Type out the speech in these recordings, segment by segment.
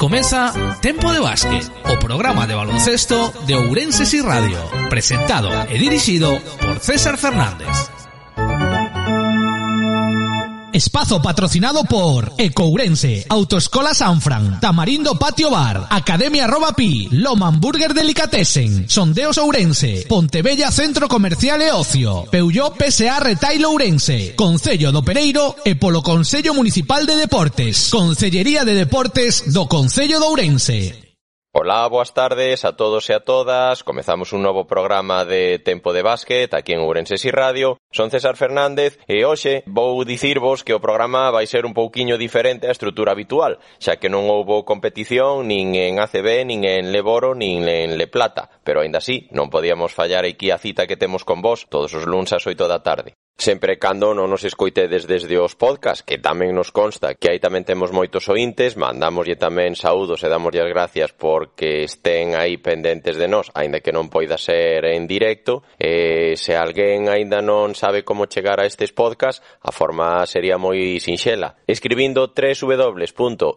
Comeza Tempo de Básquet, o programa de baloncesto de Ourenses y Radio, presentado e dirixido por César Fernández. Espazo patrocinado por Ecourense, Autoescola Sanfran, Tamarindo Patio Bar, Academia Roba Pi, Loma Hamburger Delicatessen, Sondeos Ourense, Pontebella Centro Comercial e Ocio, Peugeot PSA Retail Ourense, Concello do Pereiro e polo Municipal de Deportes, Concellería de Deportes do Concello de Ourense. Ola, boas tardes a todos e a todas. Comezamos un novo programa de Tempo de Básquet aquí en Ourense Si Radio. Son César Fernández e hoxe vou dicirvos que o programa vai ser un pouquiño diferente á estrutura habitual, xa que non houbo competición nin en ACB, nin en Leboro, nin en Le Plata, pero aínda así non podíamos fallar aquí a cita que temos con vos todos os luns ás 8 da tarde sempre cando non nos escoitedes desde os podcast, que tamén nos consta que aí tamén temos moitos ointes, mandamoslle tamén saúdos e damoslle as gracias porque estén aí pendentes de nós, aínda que non poida ser en directo, e se alguén aínda non sabe como chegar a estes podcast, a forma sería moi sinxela, escribindo www.ivox.com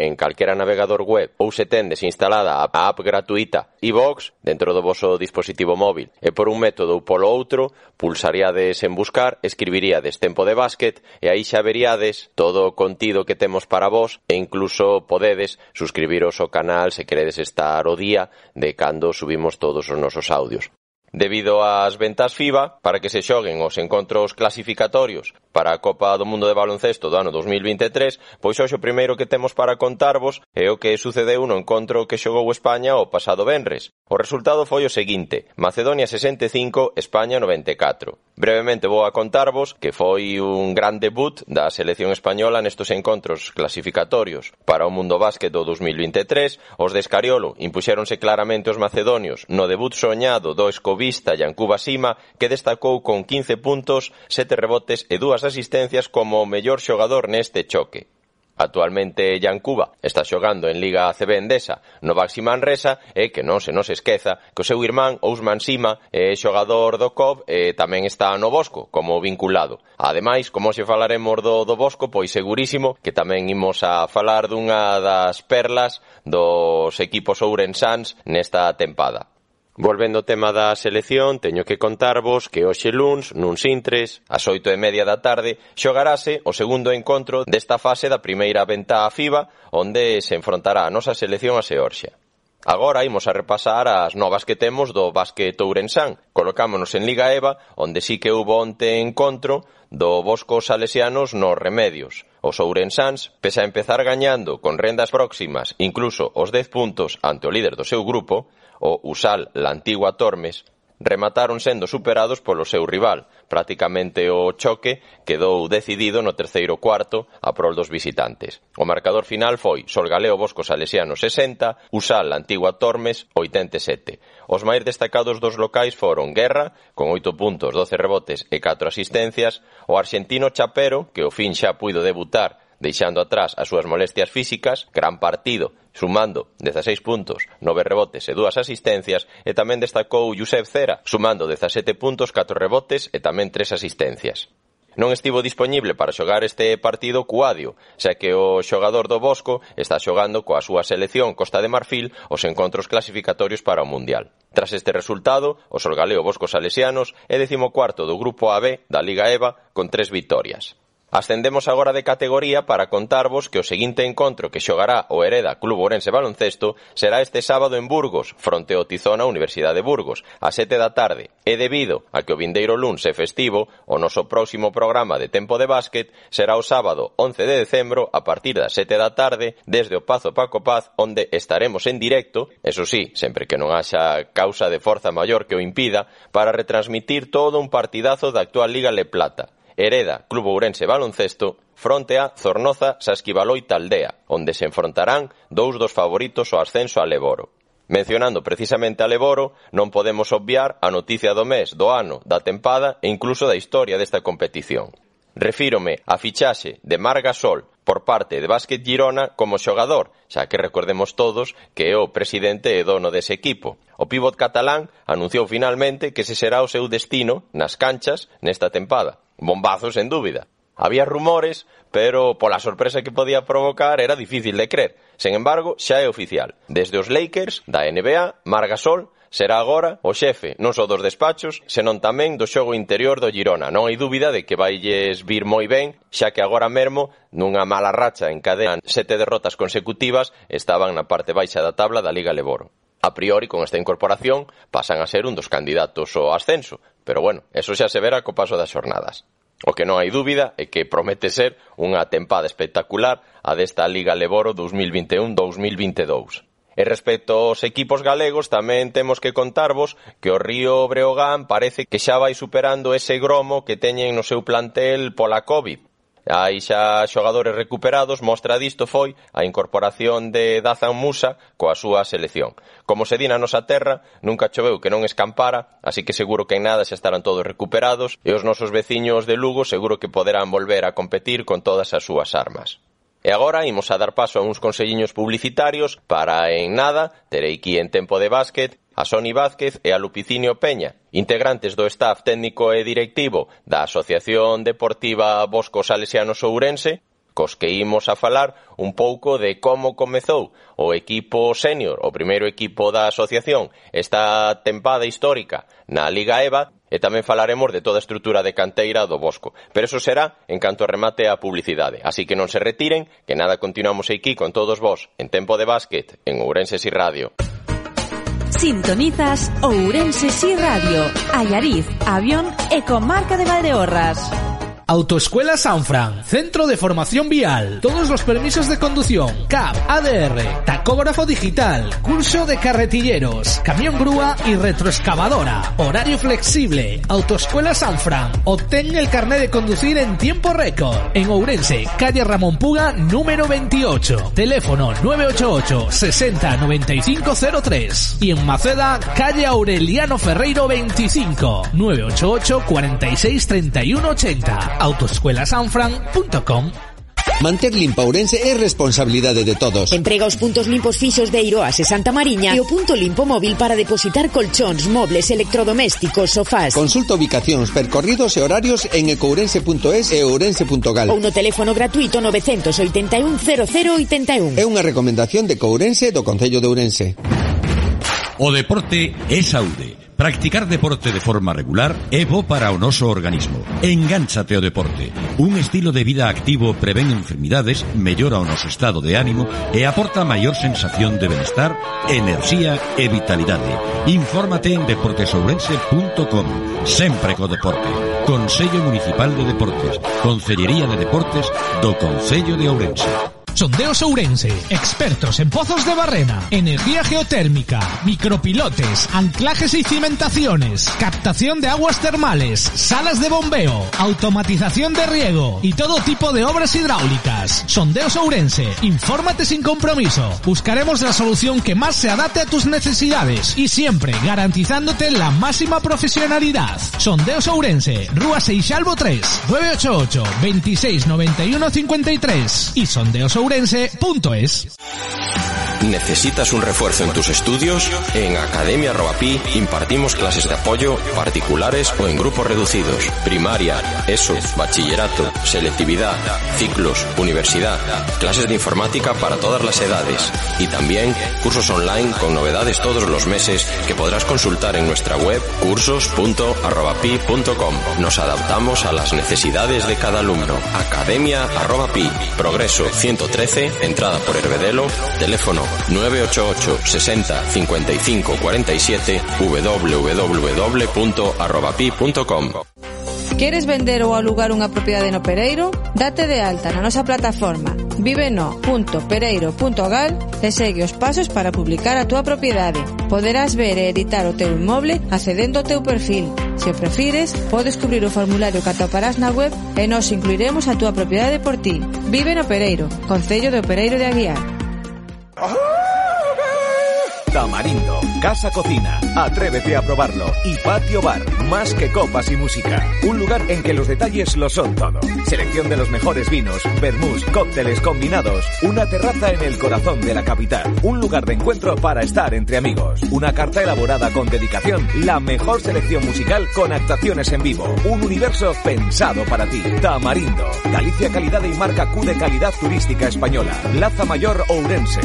en calquera navegador web ou se tendes instalada a app gratuita iVox dentro do voso dispositivo móvil, e por un método ou polo outro, pulsaría entrariades en buscar, escribiríades Tempo de Básquet e aí xa veríades todo o contido que temos para vós e incluso podedes suscribiros ao canal se queredes estar o día de cando subimos todos os nosos audios. Debido ás ventas FIBA, para que se xoguen os encontros clasificatorios para a Copa do Mundo de Baloncesto do ano 2023, pois hoxe o primeiro que temos para contarvos é o que sucedeu no encontro que xogou España o pasado venres. O resultado foi o seguinte, Macedonia 65, España 94. Brevemente vou a contarvos que foi un gran debut da selección española nestos encontros clasificatorios para o Mundo Básquet do 2023. Os de Escariolo impuxéronse claramente os macedonios no debut soñado do Escobar futbolista Yancuba Sima, que destacou con 15 puntos, 7 rebotes e dúas asistencias como o mellor xogador neste choque. Actualmente Yancuba está xogando en Liga ACB Endesa no Baxi Manresa e que non se nos esqueza que o seu irmán Ousman Sima é xogador do COB e tamén está no Bosco como vinculado. Ademais, como se falaremos do, do Bosco, pois segurísimo que tamén imos a falar dunha das perlas dos equipos Ourensans nesta tempada. Volvendo ao tema da selección, teño que contarvos que hoxe luns, nun Sintres, ás oito e media da tarde, xogarase o segundo encontro desta fase da primeira venta a FIBA, onde se enfrontará a nosa selección a Seorxia. Agora imos a repasar as novas que temos do basquet ourensán. Colocámonos en Liga EVA, onde sí que houve onte encontro do Bosco Salesianos nos Remedios. Os ourensans, pese a empezar gañando con rendas próximas, incluso os 10 puntos ante o líder do seu grupo, o Usal Antigua Tormes, remataron sendo superados polo seu rival. Prácticamente o choque quedou decidido no terceiro cuarto a prol dos visitantes. O marcador final foi Solgaleo Bosco Salesiano 60, Usal Antigua Tormes 87. Os máis destacados dos locais foron Guerra, con 8 puntos, 12 rebotes e 4 asistencias, o argentino Chapero, que o fin xa puido debutar deixando atrás as súas molestias físicas, gran partido sumando 16 puntos, 9 rebotes e 2 asistencias, e tamén destacou Josep Cera, sumando 17 puntos, 4 rebotes e tamén 3 asistencias. Non estivo disponible para xogar este partido Cuadio, xa que o xogador do Bosco está xogando coa súa selección Costa de Marfil os encontros clasificatorios para o Mundial. Tras este resultado, o solgaleo Bosco Salesianos é decimocuarto do grupo AB da Liga EVA con tres victorias. Ascendemos agora de categoría para contarvos que o seguinte encontro que xogará o Hereda Club Ourense Baloncesto será este sábado en Burgos, fronte ao Tizona Universidade de Burgos, a sete da tarde, e debido a que o vindeiro luns é festivo, o noso próximo programa de tempo de básquet será o sábado 11 de decembro a partir das sete da tarde desde o Pazo Paco Paz, onde estaremos en directo, eso sí, sempre que non haxa causa de forza maior que o impida, para retransmitir todo un partidazo da actual Liga Le Plata, Hereda, Club Ourense Baloncesto, fronte a Zornoza, Sasquibaloy Taldea, onde se enfrontarán dous dos favoritos ao ascenso a Leboro. Mencionando precisamente a Leboro, non podemos obviar a noticia do mes, do ano, da tempada e incluso da historia desta competición. Refírome a fichaxe de Marga Sol por parte de Básquet Girona como xogador, xa que recordemos todos que é o presidente e dono dese equipo. O pívot catalán anunciou finalmente que se será o seu destino nas canchas nesta tempada. Bombazo, sen dúbida. Había rumores, pero pola sorpresa que podía provocar era difícil de crer. Sen embargo, xa é oficial. Desde os Lakers, da NBA, Margasol será agora o xefe non só dos despachos, senón tamén do xogo interior do Girona. Non hai dúbida de que vailles vir moi ben, xa que agora mesmo, nunha mala racha en cadena sete derrotas consecutivas, estaban na parte baixa da tabla da Liga Leboro a priori con esta incorporación pasan a ser un dos candidatos ao ascenso, pero bueno, eso xa se verá co paso das xornadas. O que non hai dúbida é que promete ser unha tempada espectacular a desta Liga Leboro 2021-2022. E respecto aos equipos galegos, tamén temos que contarvos que o Río Breogán parece que xa vai superando ese gromo que teñen no seu plantel pola COVID. Hai xa xogadores recuperados, mostra disto foi a incorporación de Dazan Musa coa súa selección. Como se di na nosa terra, nunca choveu que non escampara, así que seguro que en nada xa estarán todos recuperados e os nosos veciños de Lugo seguro que poderán volver a competir con todas as súas armas. E agora imos a dar paso a uns conselliños publicitarios para en nada terei aquí en tempo de básquet a Sony Vázquez e a Lupicinio Peña, integrantes do staff técnico e directivo da Asociación Deportiva Boscos Salesianos Ourense, cos que imos a falar un pouco de como comezou o equipo senior, o primeiro equipo da asociación, esta tempada histórica na Liga EVA e tamén falaremos de toda a estrutura de canteira do Bosco. Pero eso será en canto remate a publicidade. Así que non se retiren, que nada continuamos aquí con todos vos en Tempo de Básquet, en Ourenses y Radio. Sintonizas Ourense Si Radio, Ayariz, Avión e Comarca de Valdeorras. Autoescuela Sanfran, Centro de Formación Vial, todos los permisos de conducción, CAP, ADR, tacógrafo digital, curso de carretilleros, camión grúa y retroexcavadora, horario flexible, Autoescuela Sanfran, obtén el carnet de conducir en tiempo récord, en Ourense, calle Ramón Puga, número 28, teléfono 988 60 9503 y en Maceda, calle Aureliano Ferreiro 25, 988 46 31 80 autoescuelasanfran.com Manter limpa Ourense é responsabilidade de todos. Emprega os puntos limpos fixos de Iroas e Santa Mariña e o punto limpo móvil para depositar colchóns, mobles, electrodomésticos, sofás. Consulta ubicacións, percorridos e horarios en ecourense.es e ourense.gal. Ou no teléfono gratuito 981 0081. É unha recomendación de Courense do Concello de Ourense. O deporte é saúde. Practicar deporte de forma regular é bo para o noso organismo. Engánchate ao deporte. Un estilo de vida activo prevén enfermidades, mellora o noso estado de ánimo e aporta maior sensación de benestar, enerxía e vitalidade. Infórmate en deportesourense.com. Sempre co deporte. Consello Municipal de Deportes. Concellería de Deportes do Concello de Ourense. Sondeos Ourense, expertos en pozos de barrena, energía geotérmica, micropilotes, anclajes y cimentaciones, captación de aguas termales, salas de bombeo, automatización de riego y todo tipo de obras hidráulicas. Sondeos Ourense, infórmate sin compromiso. Buscaremos la solución que más se adapte a tus necesidades y siempre garantizándote la máxima profesionalidad. Sondeos Ourense, Rúa Seixalvo 3, 988 26 91 53 y Sondeos Ourense ¿Necesitas un refuerzo en tus estudios? En Academia Robapi impartimos clases de apoyo particulares o en grupos reducidos, primaria, ESO, bachillerato, selectividad, ciclos, universidad, clases de informática para todas las edades y también cursos online con novedades todos los meses que podrás consultar en nuestra web cursos.arrobapi.com. Nos adaptamos a las necesidades de cada alumno. Academia Arrobapi, Progreso 113, entrada por Herbedelo, teléfono 988 60 55 47 www.arrobapi.com Queres vender ou alugar unha propiedade no Pereiro? Date de alta na nosa plataforma viveno.pereiro.gal e segue os pasos para publicar a túa propiedade. Poderás ver e editar o teu inmoble accedendo ao teu perfil. Se o prefires, podes cubrir o formulario que atoparás na web e nos incluiremos a túa propiedade por ti. Vive no Pereiro, Concello do Pereiro de Aguiar. Oh! Tamarindo, Casa Cocina, atrévete a probarlo. Y Patio Bar, más que copas y música. Un lugar en que los detalles lo son todo. Selección de los mejores vinos, vermús, cócteles combinados. Una terraza en el corazón de la capital. Un lugar de encuentro para estar entre amigos. Una carta elaborada con dedicación. La mejor selección musical con actuaciones en vivo. Un universo pensado para ti. Tamarindo, Galicia Calidad y marca Q de calidad turística española. Plaza Mayor Ourense.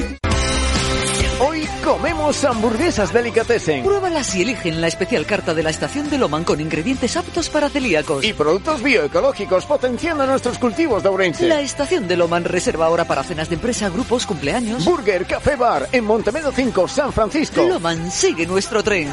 Comemos hamburguesas delicatessen. Pruébalas y eligen la especial carta de la estación de Loman con ingredientes aptos para celíacos. Y productos bioecológicos potenciando nuestros cultivos de Ourense. La estación de Loman reserva ahora para cenas de empresa, grupos, cumpleaños. Burger Café Bar en Montemedo 5, San Francisco. Loman sigue nuestro tren.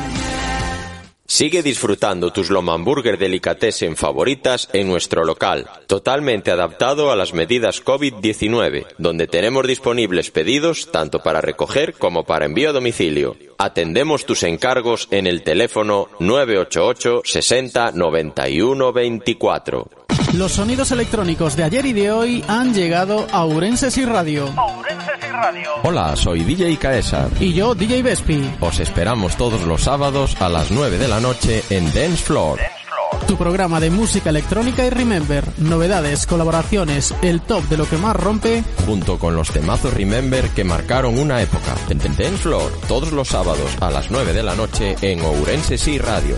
Sigue disfrutando tus Lomamburger Delicatessen favoritas en nuestro local, totalmente adaptado a las medidas COVID-19, donde tenemos disponibles pedidos tanto para recoger como para envío a domicilio. Atendemos tus encargos en el teléfono 988 60 91 24. Los sonidos electrónicos de ayer y de hoy han llegado a Urenses y Radio. Hola, soy DJ Caesar. Y yo, DJ Vespi. Os esperamos todos los sábados a las 9 de la noche en Dance Floor. Tu programa de música electrónica y Remember, novedades, colaboraciones, el top de lo que más rompe, junto con los temazos Remember que marcaron una época. En Dance Floor, todos los sábados a las 9 de la noche en Ourense y Radio.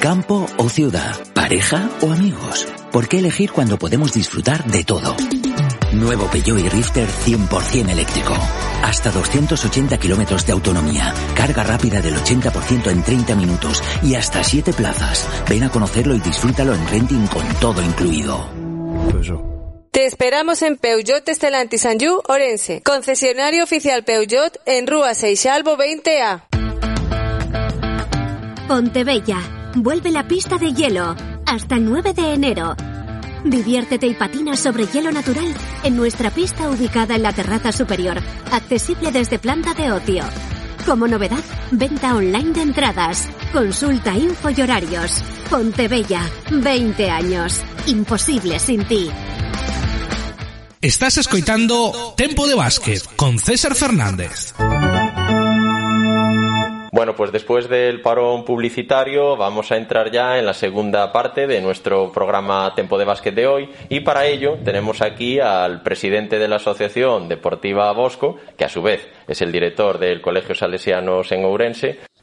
Campo o ciudad, pareja o amigos. ¿Por qué elegir cuando podemos disfrutar de todo? Nuevo Peugeot y Rifter 100% eléctrico. Hasta 280 kilómetros de autonomía. Carga rápida del 80% en 30 minutos. Y hasta 7 plazas. Ven a conocerlo y disfrútalo en renting con todo incluido. Te esperamos en Peugeot Estelantis Sanju, Orense. Concesionario oficial Peugeot en Rúa Seixalvo 20A. Pontebella. Vuelve la pista de hielo. Hasta el 9 de enero. Diviértete y patina sobre hielo natural en nuestra pista ubicada en la terraza superior, accesible desde planta de ocio. Como novedad, venta online de entradas. Consulta info y horarios. Pontebella, 20 años. Imposible sin ti. Estás escoitando Tempo de Básquet con César Fernández. Bueno, pues después del parón publicitario vamos a entrar ya en la segunda parte de nuestro programa Tempo de Básquet de hoy y para ello tenemos aquí al presidente de la Asociación Deportiva Bosco, que a su vez es el director del Colegio Salesianos en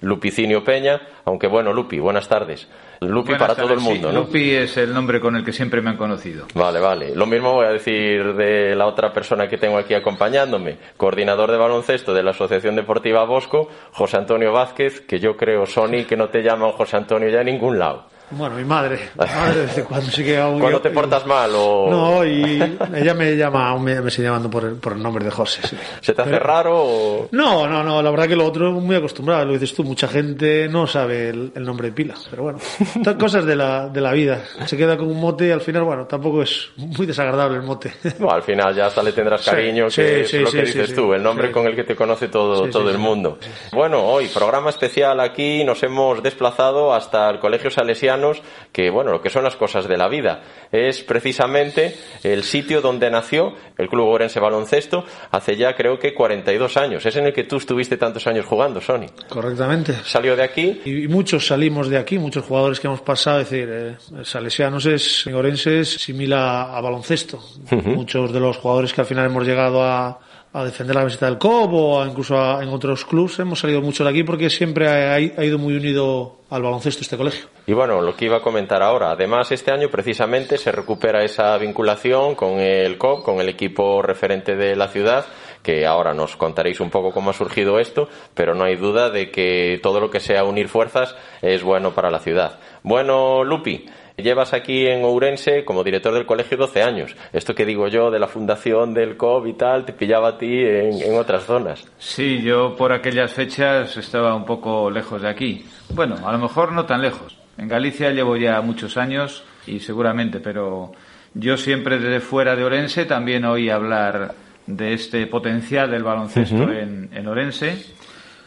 Lupicinio Peña, aunque bueno, Lupi, buenas tardes. Lupi buenas para tardes, todo el mundo, sí. ¿no? Lupi es el nombre con el que siempre me han conocido. Vale, vale. Lo mismo voy a decir de la otra persona que tengo aquí acompañándome, coordinador de baloncesto de la Asociación Deportiva Bosco, José Antonio Vázquez, que yo creo, Sony, que no te llaman José Antonio ya en ningún lado. Bueno, mi madre. Mi madre desde cuando Cuando te portas mal o... No, y ella me llama, aún me, me sigue llamando por el, por el nombre de José. sí. ¿Se te hace Pero- raro o...? No, no, no, la verdad que lo otro muy acostumbrado, lo dices tú, mucha gente no sabe el, el nombre de pila, pero bueno, son cosas de la, de la vida, se queda con un mote y al final, bueno, tampoco es muy desagradable el mote. No, al final ya hasta le tendrás cariño, sí, que sí, es lo que dices tú, el nombre con el que te conoce todo, todo el mundo. Bueno, hoy, programa especial aquí, nos hemos desplazado hasta el Colegio Salesianos, que bueno, lo que son las cosas de la vida. Es precisamente el sitio donde nació el Club Orense Baloncesto hace ya creo que 42 años. Es en el que tú estuviste tantos años jugando, Sony. Correctamente. Salió de aquí. Y muchos salimos de aquí, muchos jugadores que hemos pasado, es decir, eh, Salesianos es, en Orense es similar a baloncesto. Ujú. Muchos de los jugadores que al final hemos llegado a, a defender la camiseta del COP o a- incluso a- en otros clubes hemos salido mucho de aquí porque siempre ha, ido muy unido al baloncesto este colegio. Y bueno, lo que iba a comentar ahora, además este año precisamente se recupera esa vinculación con el COP, con el equipo referente de la ciudad, que ahora nos contaréis un poco cómo ha surgido esto, pero no hay duda de que todo lo que sea unir fuerzas es bueno para la ciudad. Bueno, Lupi, llevas aquí en Ourense como director del colegio 12 años. Esto que digo yo de la fundación del COP y tal, te pillaba a ti en, en otras zonas. Sí, yo por aquellas fechas estaba un poco lejos de aquí. Bueno, a lo mejor no tan lejos. En Galicia llevo ya muchos años y seguramente, pero yo siempre desde fuera de Orense también oí hablar de este potencial del baloncesto Ujú. en, en Orense.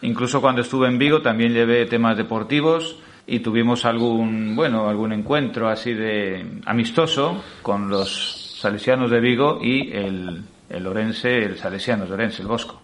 Incluso cuando estuve en Vigo también llevé temas deportivos y tuvimos algún, bueno, algún encuentro así de amistoso con los salesianos de Vigo y el, el Orense, el Salesiano de Orense, el Bosco.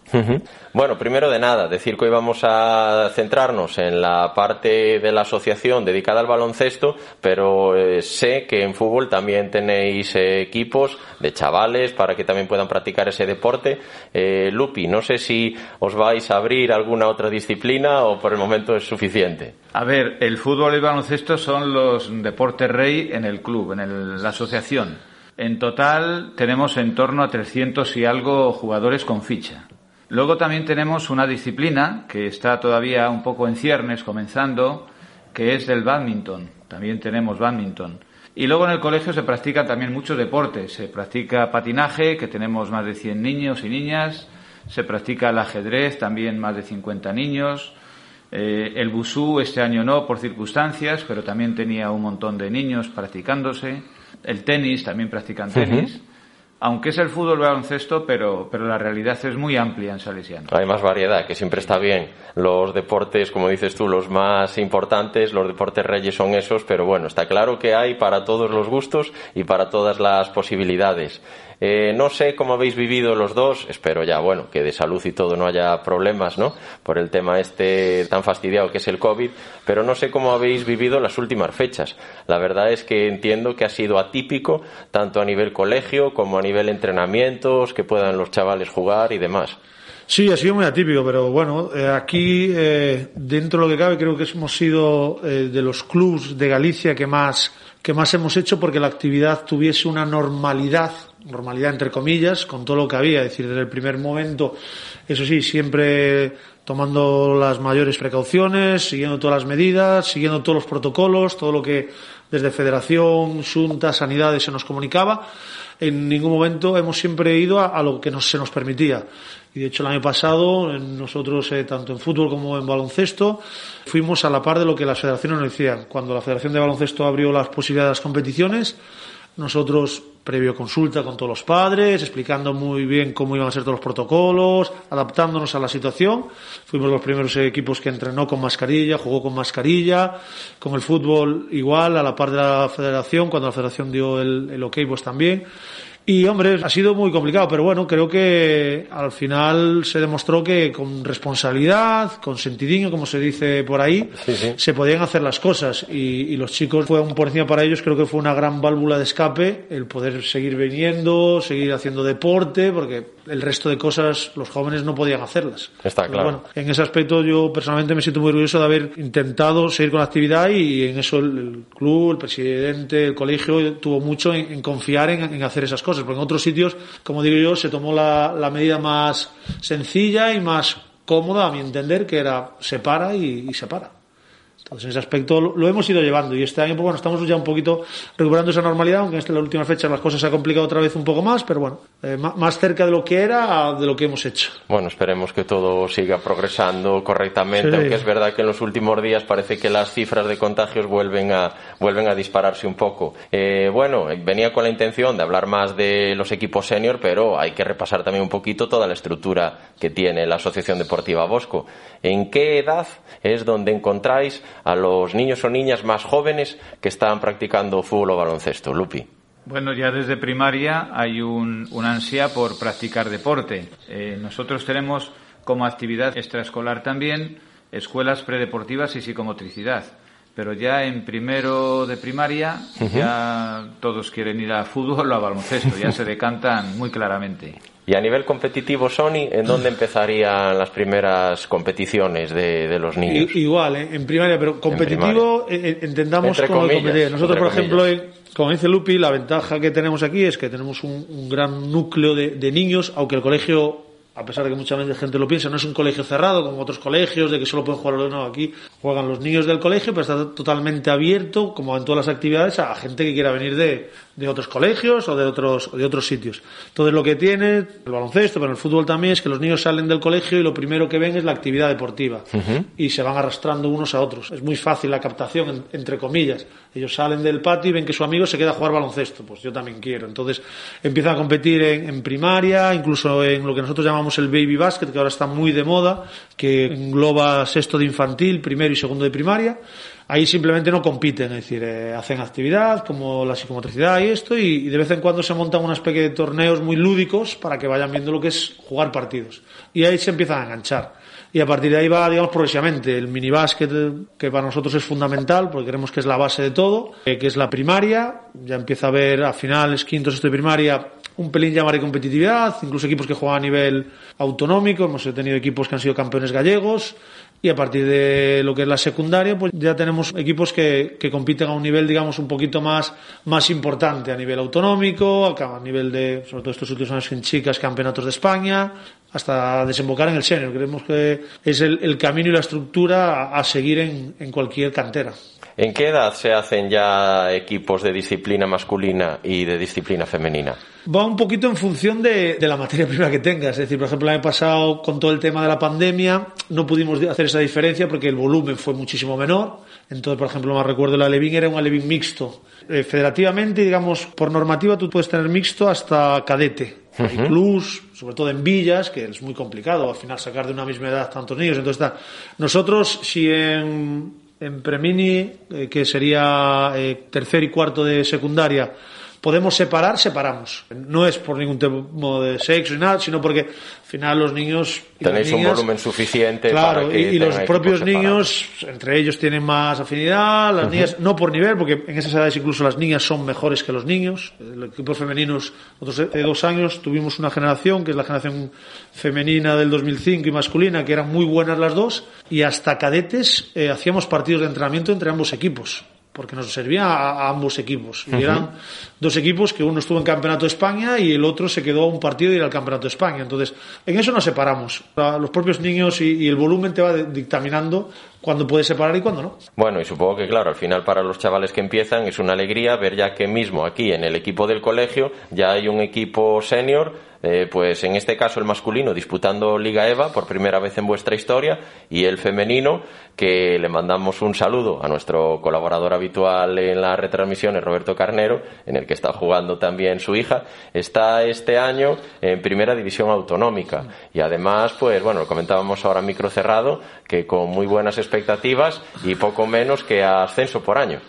Bueno, primero de nada, decir que hoy vamos a centrarnos en la parte de la asociación dedicada al baloncesto, pero eh, sé que en fútbol también tenéis eh, equipos de chavales para que también puedan practicar ese deporte. Eh, Lupi, no sé si os vais a abrir alguna otra disciplina o por el momento es suficiente. A ver, el fútbol y el baloncesto son los deportes rey en el club, en la asociación. En total tenemos en torno a 300 y algo jugadores con ficha. Luego también tenemos una disciplina que está todavía un poco en ciernes, comenzando, que es el badminton. También tenemos badminton. Y luego en el colegio se practican también muchos deportes. Se practica patinaje, que tenemos más de 100 niños y niñas. Se practica el ajedrez, también más de 50 niños. Eh, el busú este año no, por circunstancias, pero también tenía un montón de niños practicándose. El tenis, también practican tenis. Aunque es el fútbol baloncesto, pero, pero la realidad es muy amplia en Salesiano. Hay más variedad, que siempre está bien. Los deportes, como dices tú, los más importantes, los deportes reyes son esos, pero bueno, está claro que hay para todos los gustos y para todas las posibilidades. Eh, no sé cómo habéis vivido los dos, espero ya, bueno, que de salud y todo no haya problemas, ¿no? Por el tema este tan fastidiado que es el COVID, pero no sé cómo habéis vivido las últimas fechas. La verdad es que entiendo que ha sido atípico, tanto a nivel colegio como a nivel entrenamientos, que puedan los chavales jugar y demás. Sí, ha sido muy atípico, pero bueno, eh, aquí, eh, dentro de lo que cabe, creo que hemos sido de los clubs de Galicia que más, que más hemos hecho porque la actividad tuviese una normalidad normalidad entre comillas, con todo lo que había, es decir, desde el primer momento, eso sí, siempre tomando las mayores precauciones, siguiendo todas las medidas, siguiendo todos los protocolos, todo lo que desde Federación, Junta, Sanidades se nos comunicaba. En ningún momento hemos siempre ido a, lo que nos, se nos permitía. Y de hecho el año pasado, nosotros, eh, tanto en fútbol como en baloncesto, fuimos a la par de lo que las federaciones nos decían. Cuando la Federación de Baloncesto abrió las posibilidades de las competiciones, nosotros, previo consulta con todos los padres, explicando muy bien cómo iban a ser todos los protocolos, adaptándonos a la situación. Fuimos los primeros equipos que entrenó con mascarilla, jugó con mascarilla. Con el fútbol igual, a la par de la federación, cuando la federación dio el, el ok, pues también. Y hombre, ha sido muy complicado, pero bueno, creo que al final se demostró que con responsabilidad, con sentidinho, como se dice por ahí, se podían hacer las cosas. Y, los chicos fue un por encima para ellos, creo que fue una gran válvula de escape el poder seguir viniendo, seguir haciendo deporte, porque el resto de cosas los jóvenes no podían hacerlas. Está claro. Bueno, en ese aspecto yo personalmente me siento muy orgulloso de haber intentado seguir con la actividad y en eso el, club, el presidente, el colegio tuvo mucho en, confiar en hacer esas cosas porque en otros sitios, como digo yo, se tomó la, la medida más sencilla y más cómoda, a mi entender, que era se para y, y se para. Entonces, en ese aspecto lo, hemos ido llevando y este año, pues bueno, estamos ya un poquito recuperando esa normalidad, aunque en la última fecha las cosas se han complicado otra vez un poco más, pero bueno, eh, más cerca de lo que era de lo que hemos hecho. Bueno, esperemos que todo siga progresando correctamente, aunque es verdad que en los últimos días parece que las cifras de contagios vuelven a, vuelven a dispararse un poco. Eh, bueno, venía con la intención de hablar más de los equipos senior, pero hay que repasar también un poquito toda la estructura que tiene la Asociación Deportiva Bosco. ¿En qué edad es donde encontráis a los niños o niñas más jóvenes que están practicando fútbol o baloncesto? Lupi. Bueno, ya desde primaria hay un, ansia por practicar deporte. Eh, nosotros tenemos como actividad extraescolar también escuelas predeportivas y psicomotricidad. Pero ya en primero de primaria ya todos quieren ir a fútbol o a baloncesto, ya se decantan muy claramente. Y a nivel competitivo, Sony, ¿en dónde empezarían las primeras competiciones de, los niños? igual, ¿eh? en primaria, pero competitivo eh, eh, entendamos como competir. Nosotros, por ejemplo, como dice Lupi, la ventaja que tenemos aquí es que tenemos un, gran núcleo de, de niños, aunque el colegio a pesar de que mucha gente lo piensa, no es un colegio cerrado como otros colegios, de que solo pueden jugar los no, aquí juegan los niños del colegio, pero está totalmente abierto, como en todas las actividades, a gente que quiera venir de, de otros colegios o de otros, de otros sitios. Entonces lo que tiene el baloncesto, pero el fútbol también, es que los niños salen del colegio y lo primero que ven es la actividad deportiva y se van arrastrando unos a otros. Es muy fácil la captación, entre comillas. Ellos salen del patio y ven que su amigo se queda a jugar baloncesto, pues yo también quiero. Entonces empiezan a competir en, en primaria, incluso en lo que nosotros llamamos el baby basket, que ahora está muy de moda, que engloba sexto de infantil, primero y segundo de primaria. Ahí simplemente no compiten, es decir, eh, hacen actividad como la psicomotricidad y esto, y, de vez en cuando se montan una especie de torneos muy lúdicos para que vayan viendo lo que es jugar partidos. Y ahí se empiezan a enganchar. Y a partir de ahí va, digamos, progresivamente. El minibásquet, que para nosotros es fundamental, porque creemos que es la base de todo, eh, que es la primaria. Ya empieza a haber a finales, quintos, sexto de primaria, un pelín ya de competitividad, incluso equipos que juegan a nivel autonómico. Hemos tenido equipos que han sido campeones gallegos y a partir de lo que es la secundaria, pues ya tenemos equipos que, que compiten a un nivel, digamos, un poquito más, más importante, a nivel autonómico, a nivel de, sobre todo estos últimos años en chicas, campeonatos de España, hasta desembocar en el senior. Creemos que es el, el camino y la estructura a, a seguir en, en cualquier cantera. ¿En qué edad se hacen ya equipos de disciplina masculina y de disciplina femenina? Va un poquito en función de, de, la materia prima que tengas. Es decir, por ejemplo, el año pasado, con todo el tema de la pandemia, no pudimos hacer esa diferencia porque el volumen fue muchísimo menor. Entonces, por ejemplo, más recuerdo, el Alevín era un Alevín mixto. Eh, federativamente, digamos, por normativa, tú puedes tener mixto hasta cadete. Uh -huh. Hay clubs, sobre todo en villas, que es muy complicado al final sacar de una misma edad tantos niños. Entonces, está. Nosotros, si en en Premini, eh, que sería eh, tercer y cuarto de secundaria, podemos separar, separamos. No es por ningún tipo de sexo ni nada, sino porque al final los niños. Y Tenéis niñas, un volumen suficiente claro, para que. Y, y los propios niños, entre ellos, tienen más afinidad. Las uh -huh. niñas, no por nivel, porque en esas edades incluso las niñas son mejores que los niños. El equipo femeninos, nosotros de dos años tuvimos una generación, que es la generación femenina del 2005 y masculina, que eran muy buenas las dos. Y hasta cadetes eh, hacíamos partidos de entrenamiento entre ambos equipos porque nos servía a, a ambos equipos. Y eran uh -huh. dos equipos que uno estuvo en Campeonato de España y el otro se quedó a un partido y ir al Campeonato de España. Entonces, en eso nos separamos. Los propios niños y, y el volumen te va dictaminando cuándo puedes separar y cuándo no. Bueno, y supongo que, claro, al final para los chavales que empiezan es una alegría ver ya que mismo aquí en el equipo del colegio ya hay un equipo senior eh, pues en este caso el masculino disputando Liga EVA por primera vez en vuestra historia y el femenino que le mandamos un saludo a nuestro colaborador habitual en las retransmisiones Roberto Carnero en el que está jugando también su hija está este año en primera división autonómica y además pues bueno lo comentábamos ahora micro cerrado que con muy buenas expectativas y poco menos que ascenso por año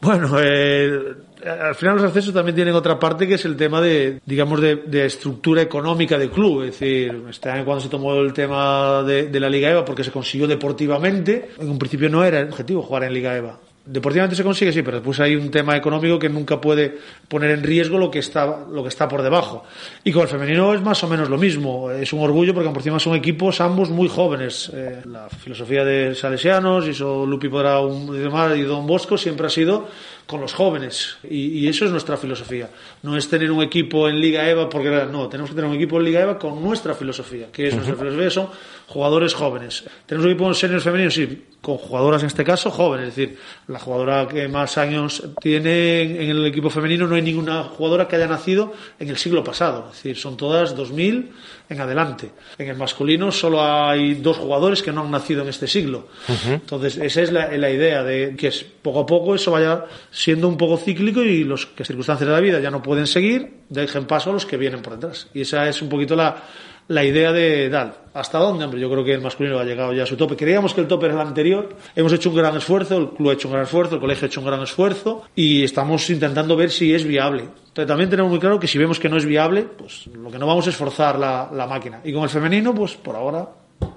bueno, eh, al final los ascensos también tienen otra parte que es el tema de, digamos, de, de estructura económica del club. Es decir, este año cuando se tomó el tema de, de, la Liga EVA porque se consiguió deportivamente, en un principio no era el objetivo jugar en Liga EVA. Deportivamente se consigue, sí, pero después hay un tema económico que nunca puede poner en riesgo lo que está, lo que está por debajo. Y con el femenino es más o menos lo mismo. Es un orgullo porque por encima son equipos ambos muy jóvenes. Eh, la filosofía de Salesianos, y eso Lupi podrá un, y Don Bosco, siempre ha sido con los jóvenes. Y, y, eso es nuestra filosofía. No es tener un equipo en Liga EVA, porque no, tenemos que tener un equipo en Liga EVA con nuestra filosofía, que es uh -huh. nuestra filosofía, son jugadores jóvenes. Tenemos un equipo en seniors femeninos, sí, con jugadoras en este caso jóvenes, es decir, la jugadora que más años tiene en el equipo femenino no hay ninguna jugadora que haya nacido en el siglo pasado, es decir, son todas 2000 en adelante. En el masculino solo hay dos jugadores que no han nacido en este siglo. Uh -huh. Entonces, esa es la, la, idea de que es, poco a poco eso vaya siendo un poco cíclico y los que circunstancias de la vida ya no pueden seguir, dejen paso a los que vienen por detrás. Y esa es un poquito la, la idea de tal. ¿Hasta dónde? Hombre, yo creo que el masculino ha llegado ya a su tope. Creíamos que el tope era el anterior. Hemos hecho un gran esfuerzo, el club ha hecho un gran esfuerzo, el colegio ha hecho un gran esfuerzo y estamos intentando ver si es viable. También tenemos muy claro que si vemos que no es viable, pues lo que no vamos es forzar la, la máquina. Y con el femenino, pues por ahora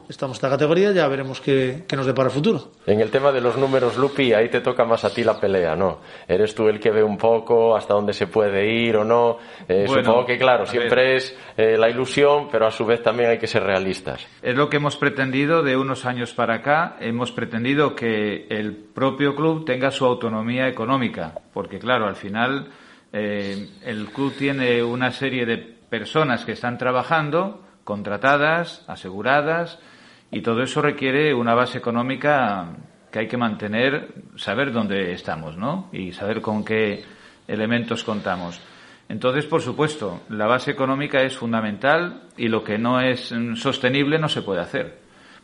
estamos en esta categoría, ya veremos qué, qué, nos depara el futuro. En el tema de los números, Lupi, ahí te toca más a ti la pelea, ¿no? Eres tú el que ve un poco hasta dónde se puede ir o no. Eh, bueno, supongo que, claro, siempre ver. es eh, la ilusión, pero a su vez también hay que ser realistas. Es lo que hemos pretendido de unos años para acá. Hemos pretendido que el propio club tenga su autonomía económica, porque, claro, al final eh, el club tiene una serie de personas que están trabajando contratadas, aseguradas, y todo eso requiere una base económica que hay que mantener, saber dónde estamos, ¿no? Y saber con qué elementos contamos. Entonces, por supuesto, la base económica es fundamental y lo que no es sostenible no se puede hacer.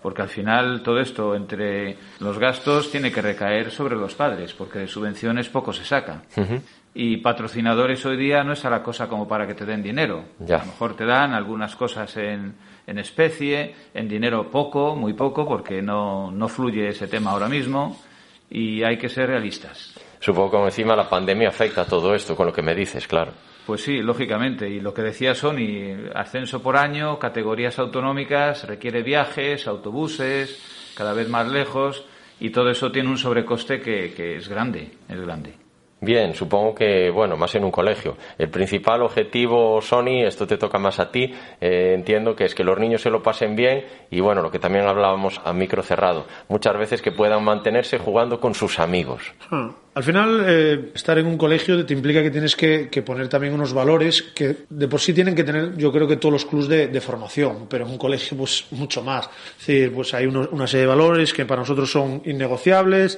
Porque al final todo esto entre los gastos tiene que recaer sobre los padres, porque de subvenciones poco se saca. Uh -huh. Y patrocinadores hoy día no es a la cosa como para que te den dinero. Ya. A lo mejor te dan algunas cosas en, en especie, en dinero poco, muy poco, porque no, no fluye ese tema ahora mismo y hay que ser realistas. Supongo que encima la pandemia afecta a todo esto, con lo que me dices, claro. Pues sí, lógicamente. Y lo que decía Sony, ascenso por año, categorías autonómicas, requiere viajes, autobuses, cada vez más lejos, y todo eso tiene un sobrecoste que, que es grande, es grande. Bien, supongo que, bueno, más en un colegio. El principal objetivo, Sony, esto te toca más a ti, eh, entiendo que es que los niños se lo pasen bien y, bueno, lo que también hablábamos a micro cerrado, muchas veces que puedan mantenerse jugando con sus amigos. Ah, Al final, eh, estar en un colegio te implica que tienes que, poner también unos valores que de por sí tienen que tener, yo creo que todos los clubs de, formación, pero en un colegio, pues mucho más. Es decir, pues hay una serie de valores que para nosotros son innegociables,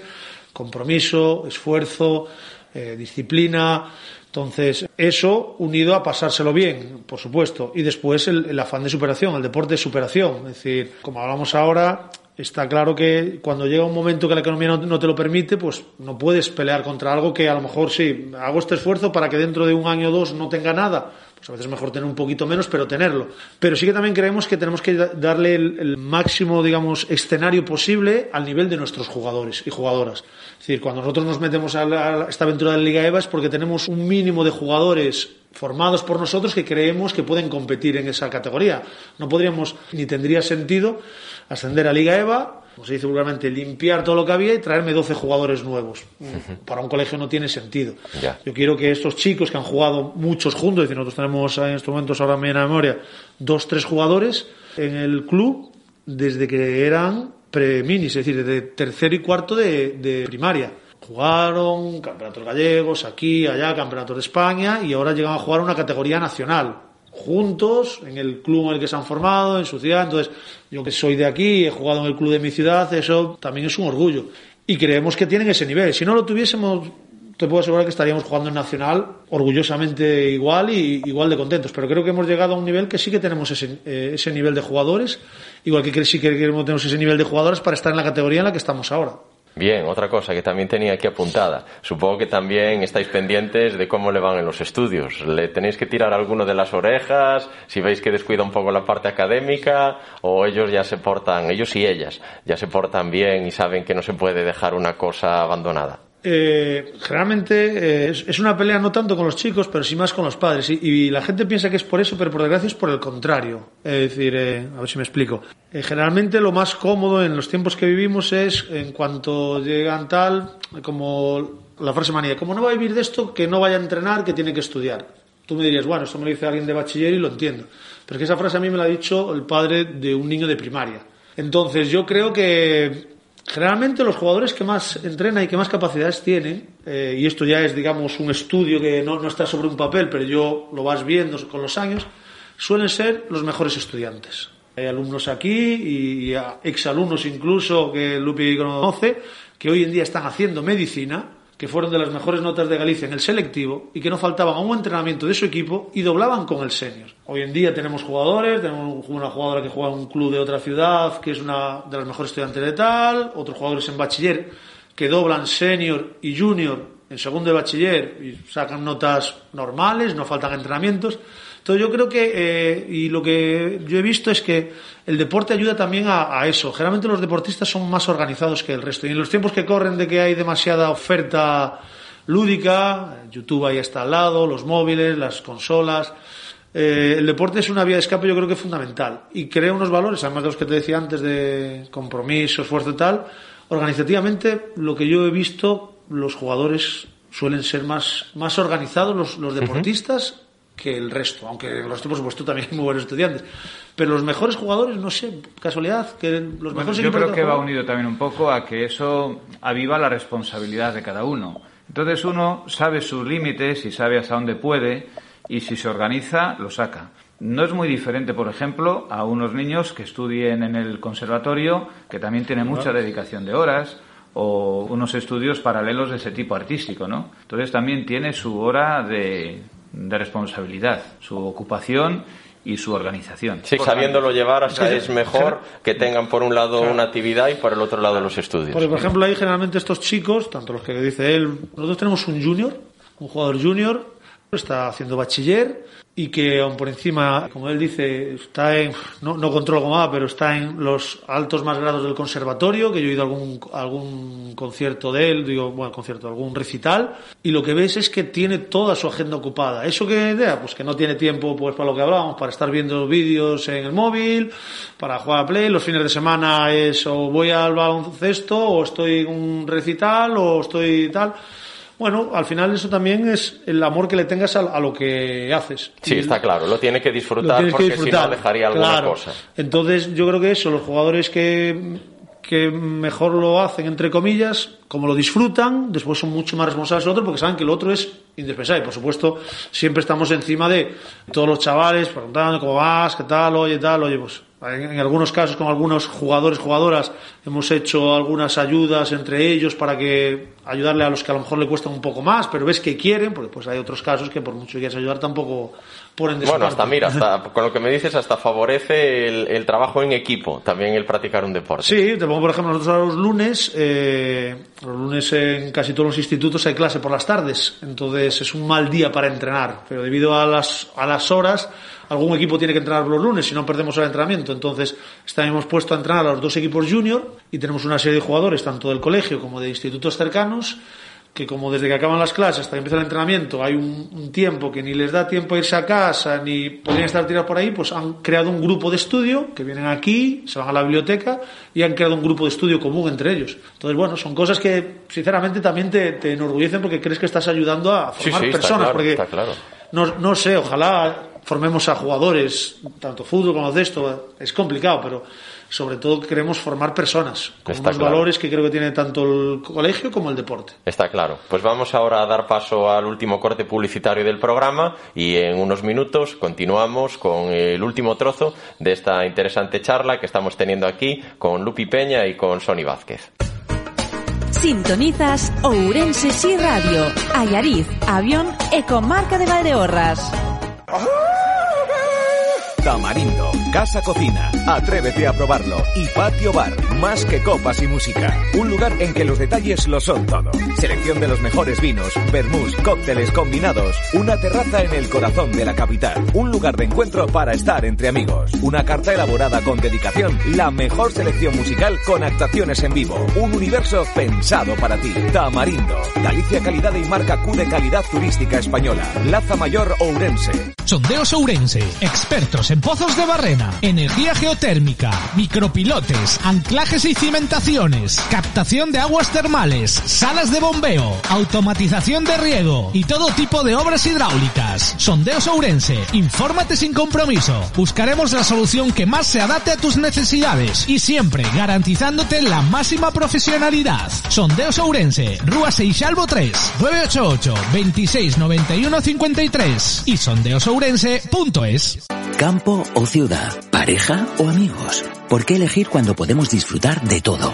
compromiso, esfuerzo, eh, disciplina. Entonces, eso unido a pasárselo bien, por supuesto. Y después el, el afán de superación, el deporte de superación. Es decir, como hablamos ahora, está claro que cuando llega un momento que la economía no, te lo permite, pues no puedes pelear contra algo que a lo mejor sí, hago este esfuerzo para que dentro de un año o dos no tenga nada. Pues a veces es mejor tener un poquito menos, pero tenerlo. Pero sí que también creemos que tenemos que da- darle el, el máximo, digamos, escenario posible al nivel de nuestros jugadores y jugadoras. Es decir, cuando nosotros nos metemos a, la- a esta aventura de la Liga EVA es porque tenemos un mínimo de jugadores formados por nosotros que creemos que pueden competir en esa categoría. No podríamos ni tendría sentido ascender a Liga EVA, como se dice vulgarmente, limpiar todo lo que había y traerme 12 jugadores nuevos. Para un colegio no tiene sentido. Yo quiero que estos chicos que han jugado muchos juntos, es decir, nosotros tenemos en estos momentos ahora en memoria dos, tres jugadores en el club desde que eran pre-minis, es decir, desde tercero y cuarto de, de primaria. Jugaron campeonatos gallegos, aquí, allá, campeonatos de España y ahora llegan a jugar una categoría nacional. Juntos, en el club en el que se han formado, en su ciudad. Entonces, yo que soy de aquí, he jugado en el club de mi ciudad, eso también es un orgullo. Y creemos que tienen ese nivel. Si no lo tuviésemos, te puedo asegurar que estaríamos jugando en Nacional orgullosamente igual y igual de contentos. Pero creo que hemos llegado a un nivel que sí que tenemos ese, eh, ese nivel de jugadores, igual que sí que queremos tener ese nivel de jugadores para estar en la categoría en la que estamos ahora. Bien, otra cosa que también tenía aquí apuntada. Supongo que también estáis pendientes de cómo le van en los estudios. ¿Le tenéis que tirar alguno de las orejas? Si veis que descuida un poco la parte académica, o ellos ya se portan, ellos y ellas, ya se portan bien y saben que no se puede dejar una cosa abandonada. Eh, generalmente eh, es, una pelea no tanto con los chicos, pero sí más con los padres. Y, y la gente piensa que es por eso, pero por desgracia es por el contrario. Es decir, eh, a ver si me explico. Eh, generalmente lo más cómodo en los tiempos que vivimos es en cuanto llegan tal, como la frase manía, como no va a vivir de esto, que no vaya a entrenar, que tiene que estudiar. Tú me dirías, bueno, esto me lo dice alguien de bachiller y lo entiendo. Pero es que esa frase a mí me la ha dicho el padre de un niño de primaria. Entonces yo creo que Generalmente los jugadores que más entrenan y que más capacidades tienen, eh, y esto ya es, digamos, un estudio que no, no está sobre un papel, pero yo lo vas viendo con los años, suelen ser los mejores estudiantes. Hay alumnos aquí y, y exalumnos incluso que Lupi conoce, que hoy en día están haciendo medicina, que fueron de las mejores notas de Galicia en el selectivo y que no faltaban a un entrenamiento de su equipo y doblaban con el senior. Hoy en día tenemos jugadores, tenemos una jugadora que juega en un club de otra ciudad, que es una de las mejores estudiantes de tal, otros jugadores en bachiller que doblan senior y junior en segundo de bachiller y sacan notas normales, no faltan entrenamientos. Entonces yo creo que, eh, y lo que yo he visto es que el deporte ayuda también a, a eso. Generalmente los deportistas son más organizados que el resto. Y en los tiempos que corren de que hay demasiada oferta lúdica, YouTube ahí está al lado, los móviles, las consolas, eh, el deporte es una vía de escape yo creo que fundamental y crea unos valores, además de los que te decía antes de compromiso, esfuerzo y tal, organizativamente lo que yo he visto, los jugadores suelen ser más, más organizados, los, los deportistas, que el resto, aunque el resto por supuesto también hay muy buenos estudiantes. Pero los mejores jugadores, no sé, casualidad, que los Bueno, mejores yo creo que va unido también un poco a que eso aviva la responsabilidad de cada uno. Entonces uno sabe sus límites y sabe hasta dónde puede y si se organiza lo saca. No es muy diferente, por ejemplo, a unos niños que estudien en el conservatorio, que también tienen mucha dedicación de horas, o unos estudios paralelos de ese tipo artístico, ¿no? Entonces también tiene su hora de, de responsabilidad, su ocupación y su organización. Sí, sabiéndolo llevar, o sea, sí, es mejor que tengan por un lado una actividad y por el otro lado los estudios. Porque, por ejemplo, ahí generalmente estos chicos, tanto los que dice él, nosotros tenemos un junior un jugador junior, está haciendo bachiller y que aún por encima, como él dice, está en, no, no controlo cómo va, pero está en los altos más grados del conservatorio, que yo he ido a algún, algún concierto de él, digo, bueno, concierto, algún recital, y lo que ves es que tiene toda su agenda ocupada. ¿Eso qué idea? Pues que no tiene tiempo, pues para lo que hablábamos, para estar viendo vídeos en el móvil, para jugar a Play, los fines de semana es o voy al baloncesto, o estoy en un recital, o estoy tal bueno, al final eso también es el amor que le tengas a, lo que haces. Sí, está claro, lo tiene que disfrutar porque si no dejaría alguna cosa. Entonces yo creo que eso, los jugadores que, que mejor lo hacen, entre comillas, como lo disfrutan, después son mucho más responsables de otro porque saben que el otro es indispensable. Por supuesto, siempre estamos encima de todos los chavales, preguntando cómo vas, qué tal, oye, tal, oye, pues en, algunos casos, con algunos jugadores, jugadoras, hemos hecho algunas ayudas entre ellos para que ayudarle a los que a lo mejor le cuestan un poco más, pero ves que quieren, porque pues hay otros casos que por mucho que quieras ayudar tampoco ponen de Bueno, hasta mira, hasta, con lo que me dices, hasta favorece el, trabajo en equipo, también el practicar un deporte. Sí, te pongo por ejemplo nosotros los lunes, eh, los lunes en casi todos los institutos hay clase por las tardes, entonces es un mal día para entrenar, pero debido a las, a las horas algún equipo tiene que entrenar los lunes si no perdemos el entrenamiento. Entonces, estamos puesto a entrenar a los dos equipos junior y tenemos una serie de jugadores, tanto del colegio como de institutos cercanos, que como desde que acaban las clases hasta que empieza el entrenamiento hay un, tiempo que ni les da tiempo a irse a casa ni podrían estar tirados por ahí, pues han creado un grupo de estudio que vienen aquí, se van a la biblioteca y han creado un grupo de estudio común entre ellos. Entonces, bueno, son cosas que sinceramente también te, enorgullecen porque crees que estás ayudando a formar personas. porque no, no sé, ojalá formemos a jugadores, tanto fútbol como de esto, es complicado, pero sobre todo queremos formar personas con unos valores que creo que tiene tanto el colegio como el deporte. Está claro. Pues vamos ahora a dar paso al último corte publicitario del programa y en unos minutos continuamos con el último trozo de esta interesante charla que estamos teniendo aquí con Lupi Peña y con Sony Vázquez. Sintonizas Ourense Sí Radio, Ayariz, Avión, Ecomarca de Valdeorras. Tamarindo, Casa Cocina, atrévete a probarlo. Y Patio Bar, más que copas y música. Un lugar en que los detalles lo son todo. Selección de los mejores vinos, vermús, cócteles combinados. Una terraza en el corazón de la capital. Un lugar de encuentro para estar entre amigos. Una carta elaborada con dedicación. La mejor selección musical con actuaciones en vivo. Un universo pensado para ti. Tamarindo, Galicia Calidad y marca Q de calidad turística española. Laza Mayor Ourense. Sondeos Ourense, expertos en pozos de energía geotérmica, micropilotes, anclajes y cimentaciones, captación de aguas termales, salas de bombeo, automatización de riego y todo tipo de obras hidráulicas. Sondeos Ourense, infórmate sin compromiso. Buscaremos la solución que más se adapte a tus necesidades y siempre garantizándote la máxima profesionalidad. Sondeos Ourense, Rúa Seixalvo 3, 988 26 91 53 y sondeosourense.es. Campo o ciudad, pareja o amigos. ¿Por qué elegir cuando podemos disfrutar de todo?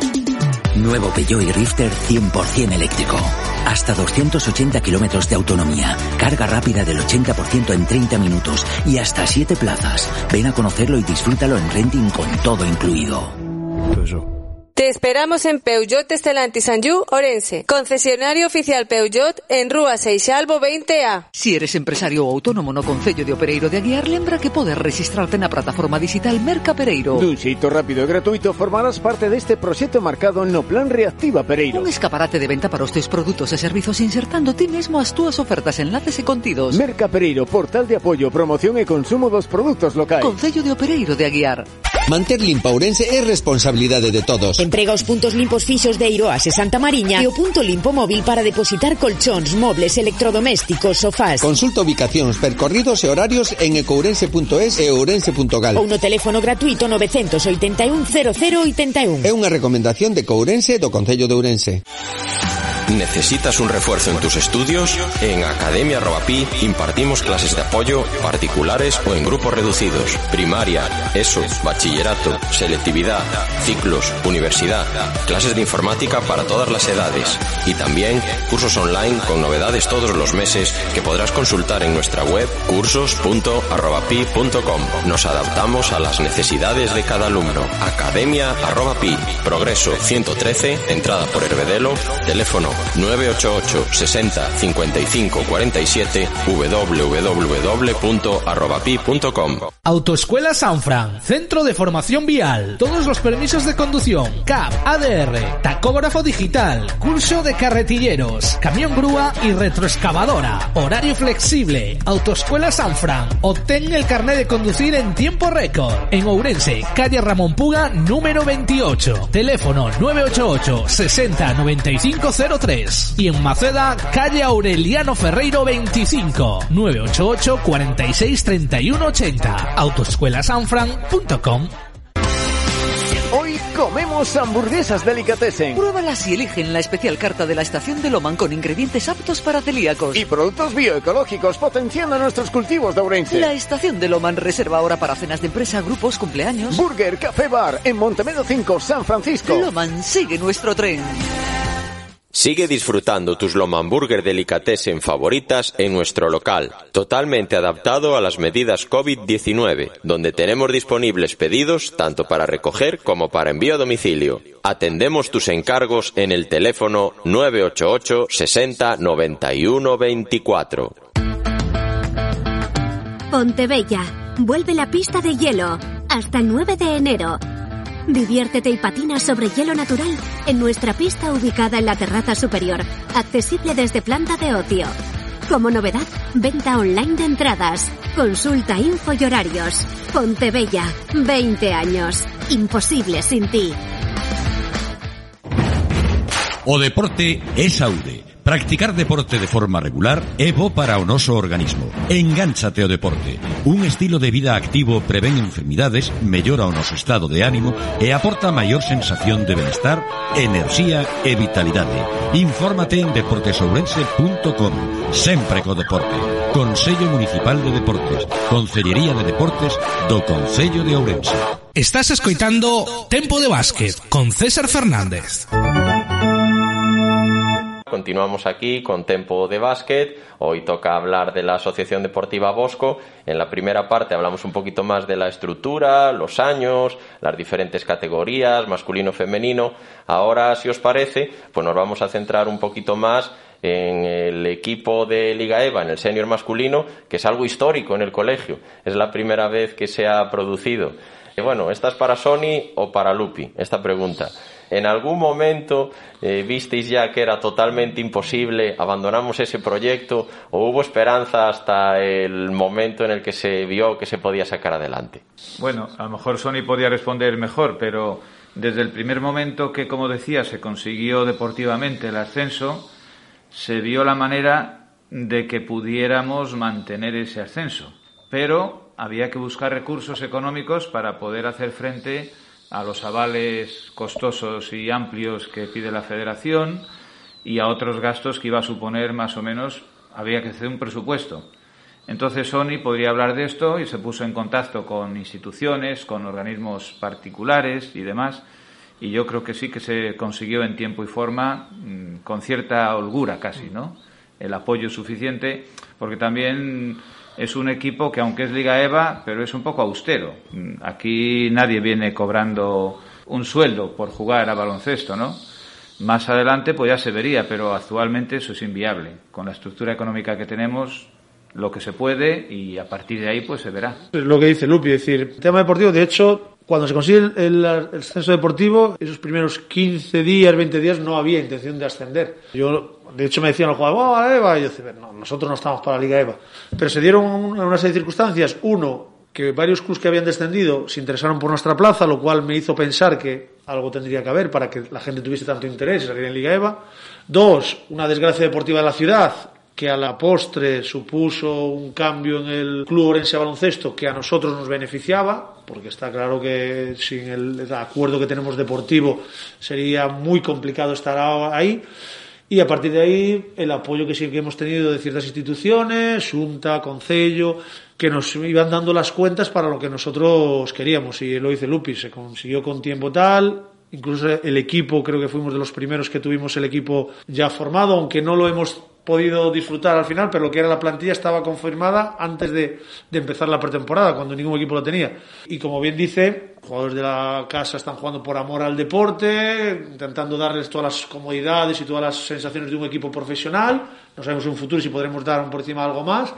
Nuevo Peugeot Rifter 100% eléctrico. Hasta 280 kilómetros de autonomía. Carga rápida del 80% en 30 minutos. Y hasta 7 plazas. Ven a conocerlo y disfrútalo en renting con todo incluido. Te esperamos en Peugeot Estelantis Sanju, Orense. Concesionario oficial Peugeot en Rúa Seixalvo 20A. Si eres empresario o autónomo no concello de Opereiro de Aguiar, lembra que podes registrarte na plataforma digital Merca Pereiro. Dun xeito rápido e gratuito formarás parte deste proxecto marcado no Plan Reactiva Pereiro. Un escaparate de venta para os teus produtos e servizos insertando ti mesmo as túas ofertas, enlaces e contidos. Merca Pereiro, portal de apoio, promoción e consumo dos produtos locais. Concello de Opereiro de Aguiar. Manter limpa Ourense é responsabilidade de todos. entrega os puntos limpos fixos de Iroas e Santa Mariña e o punto limpo móvil para depositar colchóns, mobles, electrodomésticos, sofás. Consulta ubicacións, percorridos e horarios en ecourense.es e ourense.gal. Ou no teléfono gratuito 981 0081. É unha recomendación de Courense do Concello de Ourense. ¿Necesitas un refuerzo en tus estudios? En Academia Robapi impartimos clases de apoyo particulares o en grupos reducidos, primaria, ESO, bachillerato, selectividad, ciclos, universidad, clases de informática para todas las edades y también cursos online con novedades todos los meses que podrás consultar en nuestra web cursos.arrobapi.com. Nos adaptamos a las necesidades de cada alumno. Academia Arrobapi, Progreso 113, entrada por Herbedelo, teléfono 988 60 55 47 www.arrobapi.com Autoescuela Sanfran, centro de formación vial, todos los permisos de conducción, CAP, ADR, tacógrafo digital, curso de carretilleros, camión grúa y retroexcavadora, horario flexible, Autoescuela Sanfran, obtén el carnet de conducir en tiempo récord, en Ourense, calle Ramón Puga, número 28, teléfono 988 60 95 03 y en Maceda, calle Aureliano Ferreiro 25, 988 46 31 80 autoescuelasanfran.com. Hoy comemos hamburguesas delicatessen. Pruébalas y eligen la especial carta de la estación de Loman con ingredientes aptos para celíacos. Y productos bioecológicos potenciando nuestros cultivos de Ourense. La estación de Loman reserva ahora para cenas de empresa, grupos, cumpleaños. Burger Café Bar en Montemedo 5, San Francisco. Loman sigue nuestro tren. Sigue disfrutando tus Lomamburger Delicatessen favoritas en nuestro local, totalmente adaptado a las medidas COVID-19, donde tenemos disponibles pedidos tanto para recoger como para envío a domicilio. Atendemos tus encargos en el teléfono 988 60 91 24. Pontebella. Vuelve la pista de hielo. Hasta el 9 de enero. Diviértete y patina sobre hielo natural en nuestra pista ubicada en la terraza superior, accesible desde planta de ocio. Como novedad, venta online de entradas. Consulta info y horarios. Pontebella, 20 años. Imposible sin ti. O deporte es Aude. Practicar deporte de forma regular é bo para o noso organismo. Engánchate ao deporte. Un estilo de vida activo prevén enfermidades, mellora o noso estado de ánimo e aporta maior sensación de benestar, enerxía e vitalidade. Infórmate en deportesourense.com. Sempre co deporte. Consello Municipal de Deportes. Concellería de Deportes do Concello de Ourense. Estás escoitando Tempo de Básquet con César Fernández. Continuamos aquí con Tempo de Básquet. Hoy toca hablar de la Asociación Deportiva Bosco. En la primera parte hablamos un poquito más de la estructura, los años, las diferentes categorías, masculino, femenino. Ahora, si os parece, pues nos vamos a centrar un poquito más en el equipo de Liga EVA, en el senior masculino, que es algo histórico en el colegio. Es la primera vez que se ha producido. Bueno, ¿esta es para Sony o para Lupi? Esta pregunta. ¿En algún momento eh, visteis ya que era totalmente imposible, abandonamos ese proyecto o hubo esperanza hasta el momento en el que se vio que se podía sacar adelante? Bueno, a lo mejor Sony podía responder mejor, pero desde el primer momento que, como decía, se consiguió deportivamente el ascenso, se vio la manera de que pudiéramos mantener ese ascenso. Pero había que buscar recursos económicos para poder hacer frente a los avales costosos y amplios que pide la Federación y a otros gastos que iba a suponer más o menos, había que hacer un presupuesto. Entonces Sony podría hablar de esto y se puso en contacto con instituciones, con organismos particulares y demás. Y yo creo que sí que se consiguió en tiempo y forma, mm, con cierta holgura casi, ¿no? El apoyo suficiente, porque también es un equipo que aunque es Liga EVA, pero es un poco austero. Aquí nadie viene cobrando un sueldo por jugar a baloncesto, ¿no? Más adelante pues ya se vería, pero actualmente eso es inviable. Con la estructura económica que tenemos, lo que se puede y a partir de ahí pues se verá. Es lo que dice Lupi, es decir, el tema deportivo, de hecho, cuando se consigue el, el, censo deportivo, esos primeros 15 días, 20 días, no había intención de ascender. Yo, de hecho, me decían los jugadores, ¡oh, la EVA! Y yo decía, no, nosotros no estamos para la Liga EVA. Pero se dieron una serie de circunstancias. Uno, que varios clubes que habían descendido se interesaron por nuestra plaza, lo cual me hizo pensar que algo tendría que haber para que la gente tuviese tanto interés en salir en Liga EVA. Dos, una desgracia deportiva de la ciudad, que a la postre supuso un cambio en el club Orense Baloncesto que a nosotros nos beneficiaba, porque está claro que sin el acuerdo que tenemos deportivo sería muy complicado estar ahí. Y a partir de ahí, el apoyo que sí que hemos tenido de ciertas instituciones, Junta, Concello, que nos iban dando las cuentas para lo que nosotros queríamos. Y lo dice Lupi, se consiguió con tiempo tal, Incluso el equipo, creo que fuimos de los primeros que tuvimos el equipo ya formado, aunque no lo hemos podido disfrutar al final, pero lo que era la plantilla estaba confirmada antes de, de, empezar la pretemporada, cuando ningún equipo lo tenía. Y como bien dice, jugadores de la casa están jugando por amor al deporte, intentando darles todas las comodidades y todas las sensaciones de un equipo profesional. No sabemos en un futuro si podremos dar por encima algo más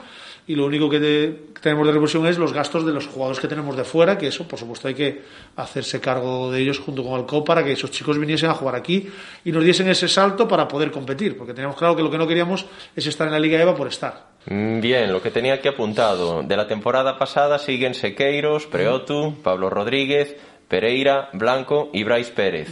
y lo único que, tenemos de revolución es los gastos de los jugadores que tenemos de fuera, que eso, por supuesto, hay que hacerse cargo de ellos junto con el COP para que esos chicos viniesen a jugar aquí y nos diesen ese salto para poder competir, porque teníamos claro que lo que no queríamos es estar en la Liga EVA por estar. Bien, lo que tenía aquí apuntado. De la temporada pasada siguen Sequeiros, Preotu, Pablo Rodríguez, Pereira, Blanco y Bryce Pérez.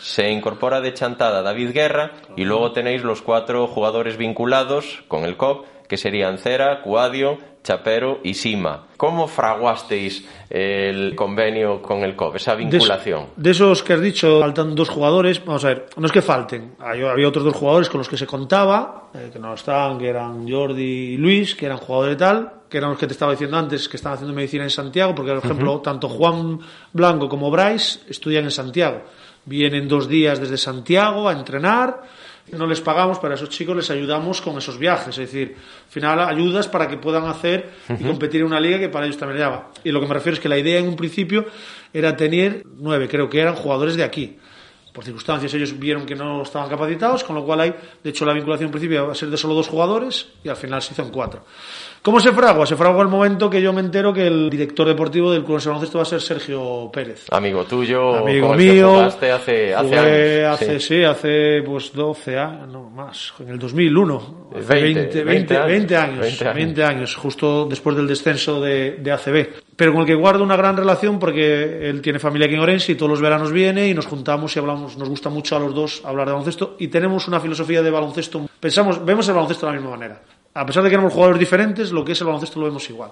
Se incorpora de chantada David Guerra y luego tenéis los cuatro jugadores vinculados con el COP que serían Cera, Cuadio, Chapero y Sima. ¿Cómo fraguasteis el convenio con el COP, esa vinculación? De, de, esos que has dicho, faltan dos jugadores. Vamos a ver, no es que falten. Había otros dos jugadores con los que se contaba, eh, que no estaban, que eran Jordi y Luis, que eran jugadores de tal, que eran los que te estaba diciendo antes, que estaban haciendo medicina en Santiago, porque, por ejemplo, uh -huh. tanto Juan Blanco como Bryce estudian en Santiago. Vienen dos días desde Santiago a entrenar no les pagamos, para esos chicos les ayudamos con esos viajes, es decir, al final ayudas para que puedan hacer y competir en una liga que para ellos también llama. Y lo que me refiero es que la idea en un principio era tener nueve, creo que eran jugadores de aquí. Por circunstancias ellos vieron que no estaban capacitados, con lo cual hay, de hecho la vinculación en principio va a ser de solo dos jugadores y al final se hizo en cuatro. ¿Cómo se fragua? Se fragua el momento que yo me entero que el director deportivo del Club de Baloncesto va a ser Sergio Pérez. Amigo tuyo, amigo con mío. Que hace, hace años. Hace, sí. sí. hace pues 12 años, no más, en el 2001. 20, 20, 20, años, 20 años, 20 años, 20 años, justo después del descenso de, de ACB. Pero con el que guardo una gran relación porque él tiene familia aquí en Orense y todos los veranos viene y nos juntamos y hablamos, nos gusta mucho a los dos hablar de baloncesto y tenemos una filosofía de baloncesto. Pensamos, vemos el baloncesto de la misma manera a pesar de que éramos jugadores diferentes, lo que es el baloncesto lo vemos igual.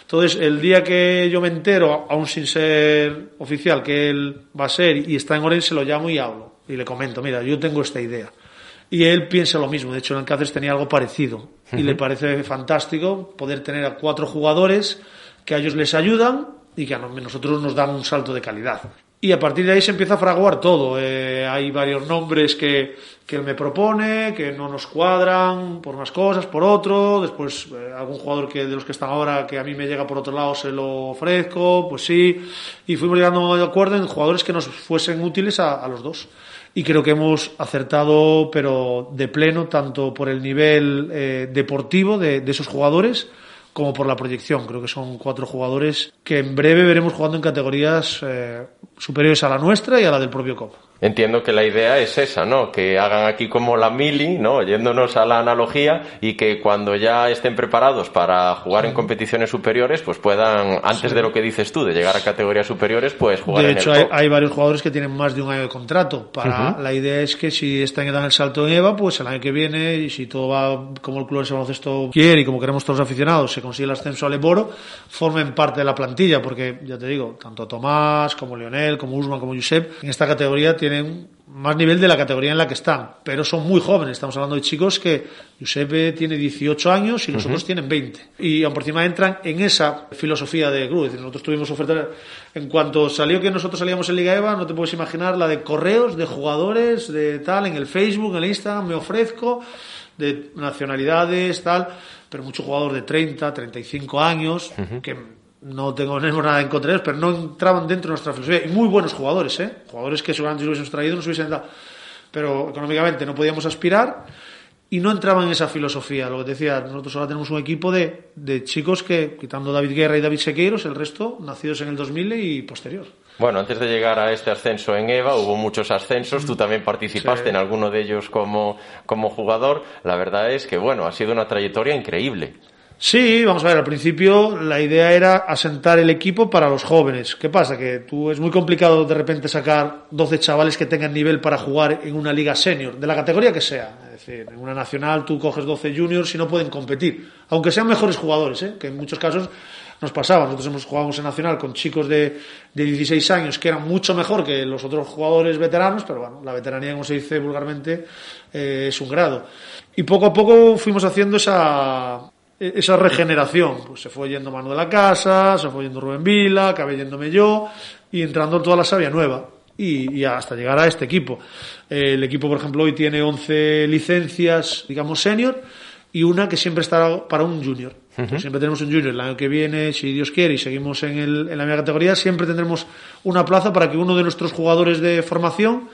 Entonces, el día que yo me entero, aún sin ser oficial, que él va a ser y está en Orense, lo llamo y hablo. Y le comento, mira, yo tengo esta idea. Y él piensa lo mismo. De hecho, en el Cáceres tenía algo parecido. Uh -huh. Y le parece fantástico poder tener a cuatro jugadores que a ellos les ayudan y que a nosotros nos dan un salto de calidad. Y a partir de ahí se empieza a fraguar todo. Eh, hay varios nombres que, que él me propone, que no nos cuadran por unas cosas, por otro. Después eh, algún jugador que de los que están ahora que a mí me llega por otro lado se lo ofrezco, pues sí. Y fuimos llegando de acuerdo en jugadores que nos fuesen útiles a, los dos. Y creo que hemos acertado, pero de pleno, tanto por el nivel eh, deportivo de, de esos jugadores como por la proyección. Creo que son cuatro jugadores que en breve veremos jugando en categorías eh, superiores a la nuestra y a la del propio COP. Entiendo que la idea es esa, ¿no? Que hagan aquí como la mili, ¿no? Yéndonos a la analogía y que cuando ya estén preparados para jugar en competiciones superiores, pues puedan, antes Sí. de lo que dices tú, de llegar a categorías superiores, pues jugar De en hecho, el hay, hay varios jugadores que tienen más de un año de contrato. Para, Ujú. La idea es que si este año dan el salto en EVA, pues el año que viene, y si todo va como el club de baloncesto quiere y como queremos todos los aficionados, se consigue el ascenso al Eboro, formen parte de la plantilla, porque ya te digo, tanto Tomás como Lionel, como Usman, como Josep, en esta categoría tienen más nivel de la categoría en la que están, pero son muy jóvenes. Estamos hablando de chicos que Giuseppe tiene 18 años y los otros tienen 20. Y aún por encima entran en esa filosofía de club. Es decir, nosotros tuvimos ofertas. En cuanto salió que nosotros salíamos en Liga EVA, no te puedes imaginar la de correos de jugadores, de tal, en el Facebook, en el Instagram, me ofrezco, de nacionalidades, tal, pero mucho jugador de 30, 35 años, que no tengo tenemos nada en contra de ellos, pero no entraban dentro de nuestra filosofía. Y muy buenos jugadores, ¿eh? Jugadores que seguramente si hubiésemos traído nos hubiesen dado. Pero económicamente no podíamos aspirar y no entraban en esa filosofía. Lo que te decía, nosotros ahora tenemos un equipo de, de chicos que, quitando David Guerra y David Sequeiros, el resto nacidos en el 2000 y posterior. Bueno, antes de llegar a este ascenso en EVA hubo muchos ascensos, tú también participaste Sí. en alguno de ellos como, como jugador. La verdad es que, bueno, ha sido una trayectoria increíble. Sí, vamos a ver, al principio la idea era asentar el equipo para los jóvenes. ¿Qué pasa? Que tú es muy complicado de repente sacar 12 chavales que tengan nivel para jugar en una liga senior, de la categoría que sea. Es decir, en una nacional tú coges 12 juniors y no pueden competir, aunque sean mejores jugadores, ¿eh? que en muchos casos nos pasaba. Nosotros hemos jugado en nacional con chicos de, de 16 años que eran mucho mejor que los otros jugadores veteranos, pero bueno, la veteranía, como se dice vulgarmente, eh, es un grado. Y poco a poco fuimos haciendo esa, esa regeneración. Pues se fue yendo Manuel a casa, se fue yendo Rubén Vila, acabé yéndome yo y entrando toda la savia nueva. y, y hasta llegar a este equipo. Eh, el equipo, por ejemplo, hoy tiene 11 licencias, digamos, senior y una que siempre está para un junior. Siempre tenemos un junior. El año que viene, si Dios quiere, y seguimos en, el, en la misma categoría, siempre tendremos una plaza para que uno de nuestros jugadores de formación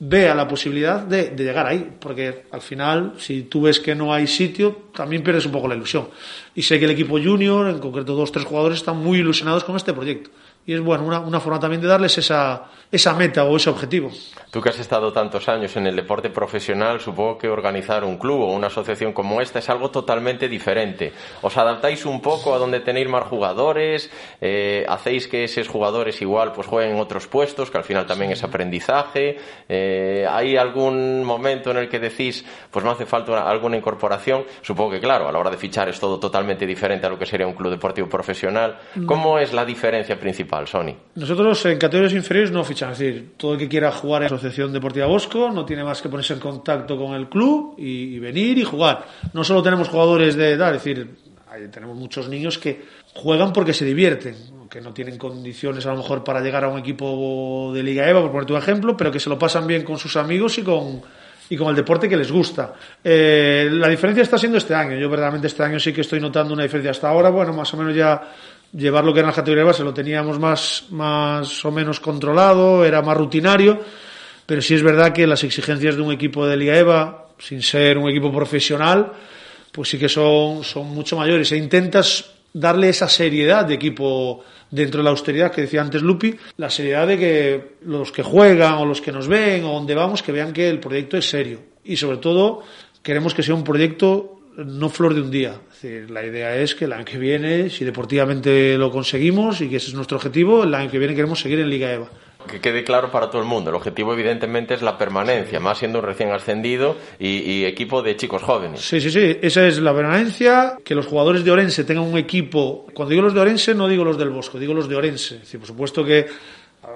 vea la posibilidad de, llegar ahí, porque al final, si tú ves que no hay sitio, también pierdes un poco la ilusión. Y sé que el equipo junior, en concreto dos, tres jugadores, están muy ilusionados con este proyecto y es bueno, una, una, forma también de darles esa, esa meta o ese objetivo. Tú que has estado tantos años en el deporte profesional, supongo que organizar un club o una asociación como esta es algo totalmente diferente. ¿Os adaptáis un poco a donde tenéis más jugadores? Eh, ¿Hacéis que esos jugadores igual pues jueguen en otros puestos, que al final también es aprendizaje? Eh, ¿Hay algún momento en el que decís, pues me hace falta alguna incorporación? Supongo que claro, a la hora de fichar es todo totalmente diferente a lo que sería un club deportivo profesional. ¿Cómo es la diferencia principal? Sony. Nosotros en categorías inferiores no fichamos, es decir, todo el que quiera jugar en la Asociación Deportiva Bosco no tiene más que ponerse en contacto con el club y, venir y jugar. No solo tenemos jugadores de edad, es decir, tenemos muchos niños que juegan porque se divierten, que no tienen condiciones a lo mejor para llegar a un equipo de Liga EVA, por ponerte un ejemplo, pero que se lo pasan bien con sus amigos y con, y con el deporte que les gusta. Eh, la diferencia está siendo este año. Yo verdaderamente este año sí que estoy notando una diferencia. Hasta ahora, bueno, más o menos ya llevar lo que era la categoría de base lo teníamos más, más o menos controlado, era más rutinario, pero sí es verdad que las exigencias de un equipo de Liga EVA, sin ser un equipo profesional, pues sí que son, son mucho mayores. E intentas darle esa seriedad de equipo dentro de la austeridad que decía antes Lupi, la seriedad de que los que juegan o los que nos ven o donde vamos, que vean que el proyecto es serio. Y sobre todo, queremos que sea un proyecto no flor de un día. Es decir, la idea es que el año que viene, si deportivamente lo conseguimos y que ese es nuestro objetivo, el año que viene queremos seguir en Liga EVA. Que quede claro para todo el mundo, el objetivo evidentemente es la permanencia, más siendo un recién ascendido y, y, equipo de chicos jóvenes. Sí, sí, sí, esa es la permanencia, que los jugadores de Orense tengan un equipo, cuando digo los de Orense no digo los del Bosco, digo los de Orense. Por supuesto que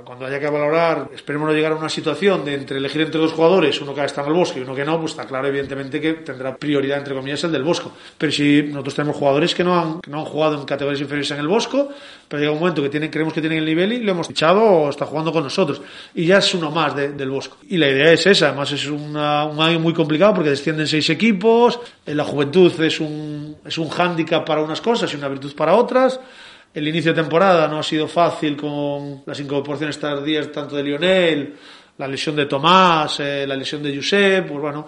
cuando haya que valorar, esperemos no llegar a una situación de entre elegir entre dos jugadores, uno que está en el bosque y uno que no, pues está claro, evidentemente, que tendrá prioridad, entre comillas, el del bosco. Pero si nosotros tenemos jugadores que no han, que no han jugado en categorías inferiores en el bosco, pero llega un momento que tienen, creemos que tienen el nivel y lo hemos fichado o está jugando con nosotros. Y ya es uno más de, del bosco. Y la idea es esa, además es una, un año muy complicado porque descienden seis equipos, la juventud es un, es un hándicap para unas cosas y una virtud para otras. El inicio de temporada no ha sido fácil con las incorporaciones tardías tanto de Lionel, la lesión de Tomás, eh, la lesión de Josep, pues bueno,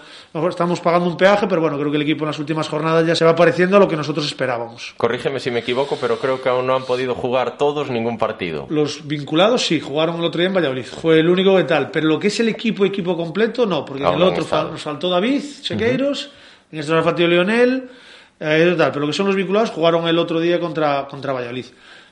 estamos pagando un peaje, pero bueno, creo que el equipo en las últimas jornadas ya se va pareciendo a lo que nosotros esperábamos. Corrígeme si me equivoco, pero creo que aún no han podido jugar todos ningún partido. Los vinculados sí, jugaron el otro día en Valladolid, fue el único que tal, pero lo que es el equipo, equipo completo, no, porque en el otro fal, nos faltó David Chequeiros, uh -huh. en este nos faltó Lionel, eh, pero lo que son los vinculados jugaron el otro día contra, contra Valladolid.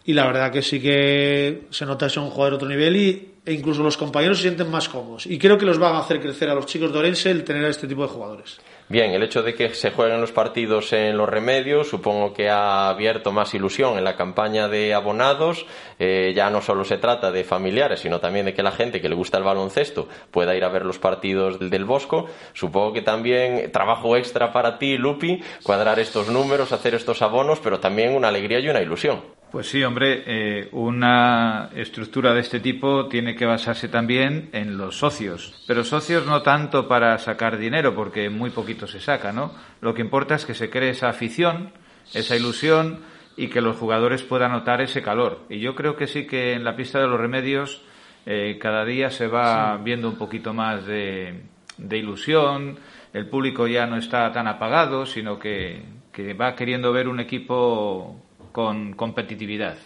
Y la verdad que sí que se nota que son un jugador de otro nivel y, e incluso los compañeros se sienten más cómodos. Y creo que los van a hacer crecer a los chicos de Orense el tener a este tipo de jugadores. Bien, el hecho de que se jueguen los partidos en los remedios supongo que ha abierto más ilusión en la campaña de abonados. Eh, ya no solo se trata de familiares, sino también de que la gente que le gusta el baloncesto pueda ir a ver los partidos del, Bosco. Supongo que también trabajo extra para ti, Lupi, cuadrar estos números, hacer estos abonos, pero también una alegría y una ilusión. Pues sí, hombre, eh, una estructura de este tipo tiene que basarse también en los socios. Pero socios no tanto para sacar dinero, porque muy poquito se saca, ¿no? Lo que importa es que se cree esa afición, esa ilusión y que los jugadores puedan notar ese calor. Y yo creo que sí que en la pista de los remedios eh, cada día se va sí. viendo un poquito más de, de ilusión, el público ya no está tan apagado, sino que, que va queriendo ver un equipo con competitividad.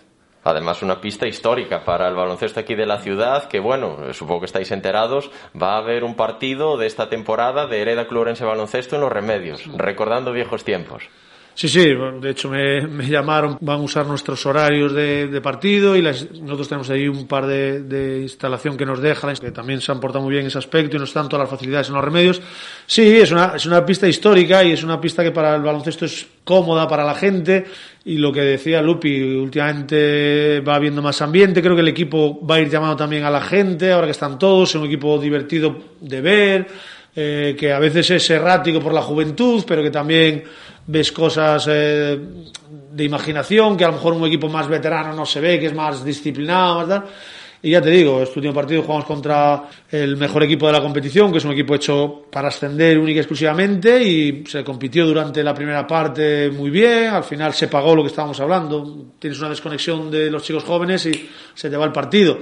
Además, una pista histórica para el baloncesto aquí de la ciudad, que bueno, supongo que estáis enterados, va a haber un partido de esta temporada de Hereda Clurense Baloncesto en Los Remedios, recordando viejos tiempos. Sí, sí, de hecho me, llamaron, van a usar nuestros horarios de, partido y las, nosotros tenemos ahí un par de, de, instalación que nos dejan, que también se han portado muy bien ese aspecto y nos dan todas las facilidades en los remedios. Sí, es una, es una pista histórica y es una pista que para el baloncesto es cómoda para la gente y lo que decía Lupi, últimamente va habiendo más ambiente, creo que el equipo va a ir llamando también a la gente, ahora que están todos, es un equipo divertido de ver, eh, que a veces es errático por la juventud, pero que también ves cosas eh, de imaginación que a lo mejor un equipo más veterano no se ve, que es más disciplinado, más tal. Y ya te digo, este último partido jugamos contra el mejor equipo de la competición, que es un equipo hecho para ascender única y exclusivamente, y se compitió durante la primera parte muy bien, al final se pagó lo que estábamos hablando, tienes una desconexión de los chicos jóvenes y se te va el partido.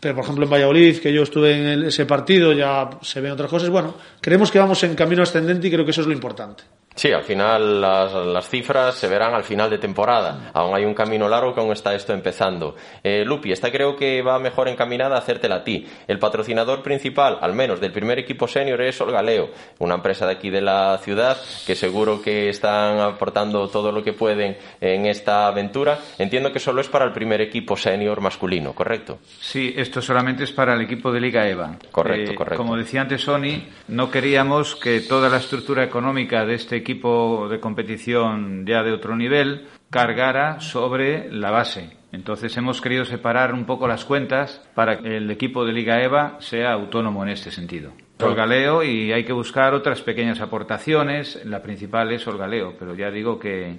Pero, por ejemplo, en Valladolid, que yo estuve en ese partido, ya se ven otras cosas. Bueno, creemos que vamos en camino ascendente y creo que eso es lo importante. Sí, al final las, las cifras se verán al final de temporada. Aún hay un camino largo que aún está esto empezando. Eh, Lupi, esta creo que va mejor encaminada a hacértela a ti. El patrocinador principal, al menos del primer equipo senior, es Olgaleo, una empresa de aquí de la ciudad que seguro que están aportando todo lo que pueden en esta aventura. Entiendo que solo es para el primer equipo senior masculino, ¿correcto? Sí, esto solamente es para el equipo de Liga EVA. Correcto, Eh, correcto. Como decía antes Sony, no queríamos que toda la estructura económica de este equipo de competición ya de otro nivel cargara sobre la base. Entonces hemos querido separar un poco las cuentas para que el equipo de Liga EVA sea autónomo en este sentido. Olgaleo y hay que buscar otras pequeñas aportaciones. La principal es Olgaleo, pero ya digo que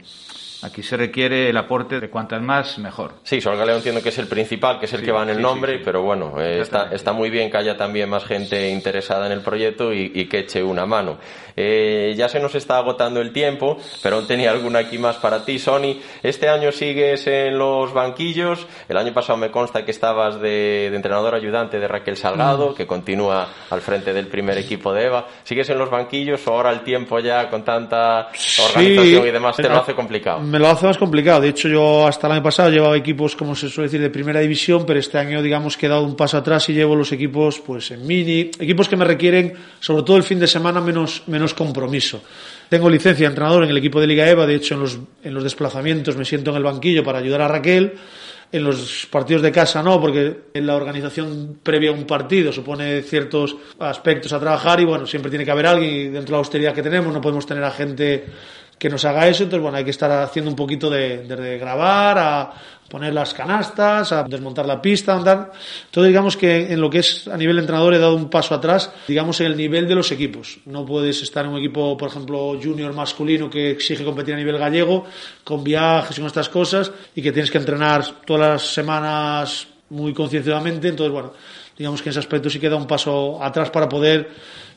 aquí se requiere el aporte de cuantas más mejor. Sí, Solgaleo entiendo que es el principal, que es el Sí, que va en el sí, nombre, sí, sí. pero bueno, eh, está, está muy bien que haya también más gente interesada en el proyecto y, y que eche una mano. Eh, ya se nos está agotando el tiempo, pero aún tenía alguna aquí más para ti, Sony. Este año sigues en los banquillos. El año pasado me consta que estabas de, de entrenador ayudante de Raquel Salgado, Mm. que continúa al frente del primer equipo de Eva. ¿Sigues en los banquillos o ahora el tiempo ya con tanta organización y demás te lo hace complicado? Me lo hace más complicado. De hecho, yo hasta el año pasado llevaba equipos, como se suele decir, de primera división, pero este año, digamos, he dado un paso atrás y llevo los equipos, pues, en mini. Equipos que me requieren, sobre todo el fin de semana, menos, menos compromiso. Tengo licencia de entrenador en el equipo de Liga EVA, de hecho, en los, en los desplazamientos me siento en el banquillo para ayudar a Raquel. En los partidos de casa no, porque en la organización previa a un partido supone ciertos aspectos a trabajar y bueno, siempre tiene que haber alguien y dentro de la austeridad que tenemos no podemos tener a gente que nos haga eso, entonces bueno, hay que estar haciendo un poquito de, de grabar, a poner las canastas, a desmontar la pista, andar. Entonces digamos que en lo que es a nivel entrenador he dado un paso atrás, digamos en el nivel de los equipos. No puedes estar en un equipo, por ejemplo, junior masculino que exige competir a nivel gallego, con viajes y con estas cosas, y que tienes que entrenar todas las semanas muy concienciadamente, entonces bueno, digamos que en ese aspecto sí queda un paso atrás para poder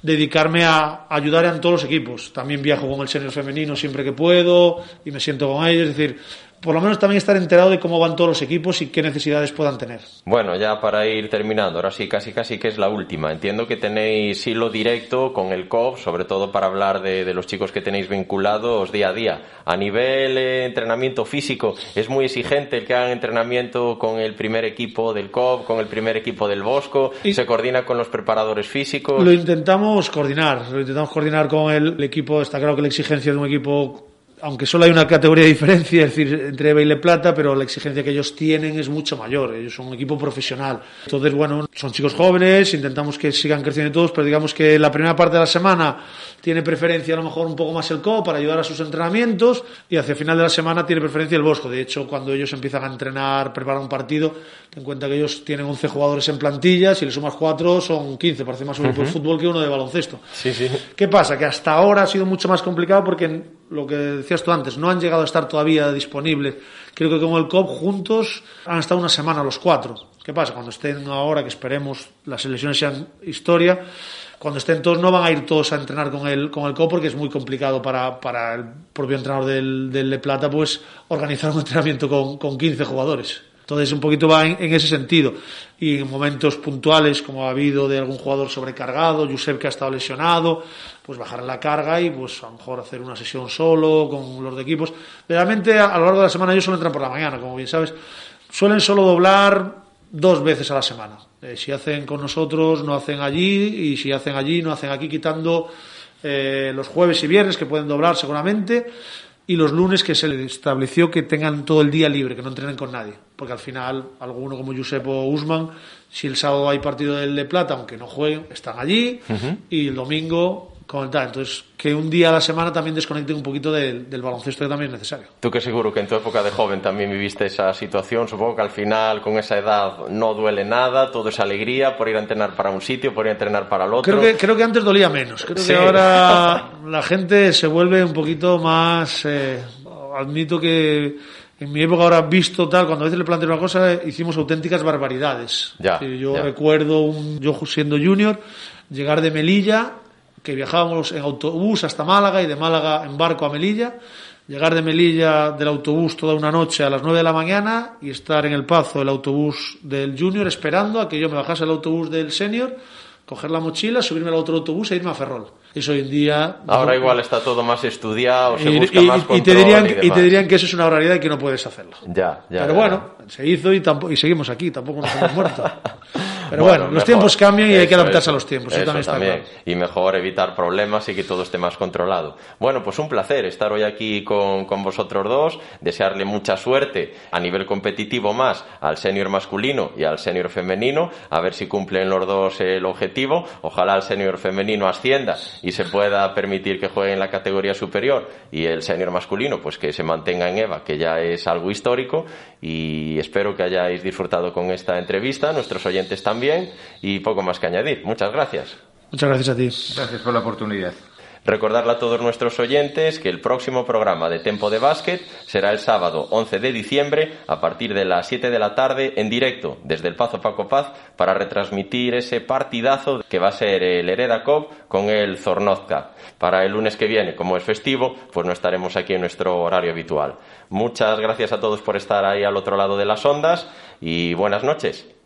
dedicarme a ayudar en todos los equipos. También viajo con el senior femenino siempre que puedo y me siento con ellos. Es decir, por lo menos también estar enterado de cómo van todos los equipos y qué necesidades puedan tener. Bueno, ya para ir terminando, ahora sí, casi casi que es la última. Entiendo que tenéis hilo directo con el COP, sobre todo para hablar de, de los chicos que tenéis vinculados día a día. A nivel eh, entrenamiento físico, es muy exigente el que hagan entrenamiento con el primer equipo del COP, con el primer equipo del Bosco, se coordina con los preparadores físicos. Lo intentamos coordinar, lo intentamos coordinar con el, el equipo. Está claro que la exigencia de un equipo aunque solo hay una categoría de diferencia, es decir, entre Eva y Le Plata, pero la exigencia que ellos tienen es mucho mayor. Ellos son un equipo profesional. Entonces, bueno, son chicos jóvenes, intentamos que sigan creciendo todos, pero digamos que la primera parte de la semana tiene preferencia a lo mejor un poco más el CO para ayudar a sus entrenamientos y hacia el final de la semana tiene preferencia el Bosco. De hecho, cuando ellos empiezan a entrenar, preparar un partido, ten en cuenta que ellos tienen 11 jugadores en plantilla, si le sumas 4 son 15, parece más un equipo de fútbol que uno de baloncesto. Sí, sí. ¿Qué pasa? Que hasta ahora ha sido mucho más complicado porque lo que decías tú antes, no han llegado a estar todavía disponibles. Creo que con el COP juntos han estado una semana los cuatro. ¿Qué pasa? Cuando estén ahora, que esperemos las elecciones sean historia, cuando estén todos no van a ir todos a entrenar con el, con el COP porque es muy complicado para, para el propio entrenador del, del Le Plata pues organizar un entrenamiento con, con 15 jugadores. Entonces, un poquito va en, en, ese sentido. Y en momentos puntuales, como ha habido de algún jugador sobrecargado, Josep que ha estado lesionado, pues bajar la carga y pues a lo mejor hacer una sesión solo con los de equipos. Realmente, a, a lo largo de la semana ellos solo entran por la mañana, como bien sabes. Suelen solo doblar dos veces a la semana. Eh, si hacen con nosotros, no hacen allí, y si hacen allí, no hacen aquí, quitando eh, los jueves y viernes que pueden doblar seguramente y los lunes que se les estableció que tengan todo el día libre, que no entrenen con nadie. Porque al final, alguno como Josep o Usman, si el sábado hay partido del de plata, aunque no jueguen, están allí, uh -huh. y el domingo comentar. Entonces, que un día a la semana también desconecten un poquito del, del, baloncesto que también es necesario. Tú que seguro que en tu época de joven también viviste esa situación, supongo que al final con esa edad no duele nada, todo es alegría por ir a entrenar para un sitio, por ir a entrenar para el otro. Creo que, creo que antes dolía menos, creo Sí. que ahora la gente se vuelve un poquito más, eh, admito que En mi época ahora visto tal, cuando a veces le planteo una cosa, hicimos auténticas barbaridades. Ya, Sí, yo ya. recuerdo, un, yo siendo junior, llegar de Melilla, que viajábamos en autobús hasta Málaga y de Málaga en barco a Melilla, llegar de Melilla del autobús toda una noche a las 9 de la mañana y estar en el Pazo el autobús del junior esperando a que yo me bajase el autobús del senior, coger la mochila, subirme al otro autobús e irme a Ferrol. Eso hoy en día... Ahora igual está todo más estudiado, se y, busca y- más y te dirían, y y te dirían que eso es una barbaridad y que no puedes hacerlo. Ya, ya. Pero ya, bueno, se hizo y, tampoco, y seguimos aquí, tampoco nos hemos muerto. Pero Bueno, bueno, los mejor. tiempos cambian y hay que adaptarse eso. a los tiempos. Eso, Eso también está también. claro. Y mejor evitar problemas y que todo esté más controlado. Bueno, pues un placer estar hoy aquí con, con vosotros dos. Desearle mucha suerte a nivel competitivo más al senior masculino y al senior femenino. A ver si cumplen los dos el objetivo. Ojalá el senior femenino ascienda y se pueda permitir que juegue en la categoría superior. Y el senior masculino, pues que se mantenga en EVA, que ya es algo histórico. Y espero que hayáis disfrutado con esta entrevista, nuestros oyentes también. Y poco más que añadir. Muchas gracias. Muchas gracias a ti. Gracias por la oportunidad. Recordarle a todos nuestros oyentes que el próximo programa de Tempo de Básquet será el sábado 11 de diciembre a partir de las 7 de la tarde en directo desde el Pazo Paco Paz para retransmitir ese partidazo que va a ser el Hereda Cup con el Zornozca. Para el lunes que viene, como es festivo, pues no estaremos aquí en nuestro horario habitual. Muchas gracias a todos por estar ahí al otro lado de las ondas y buenas noches.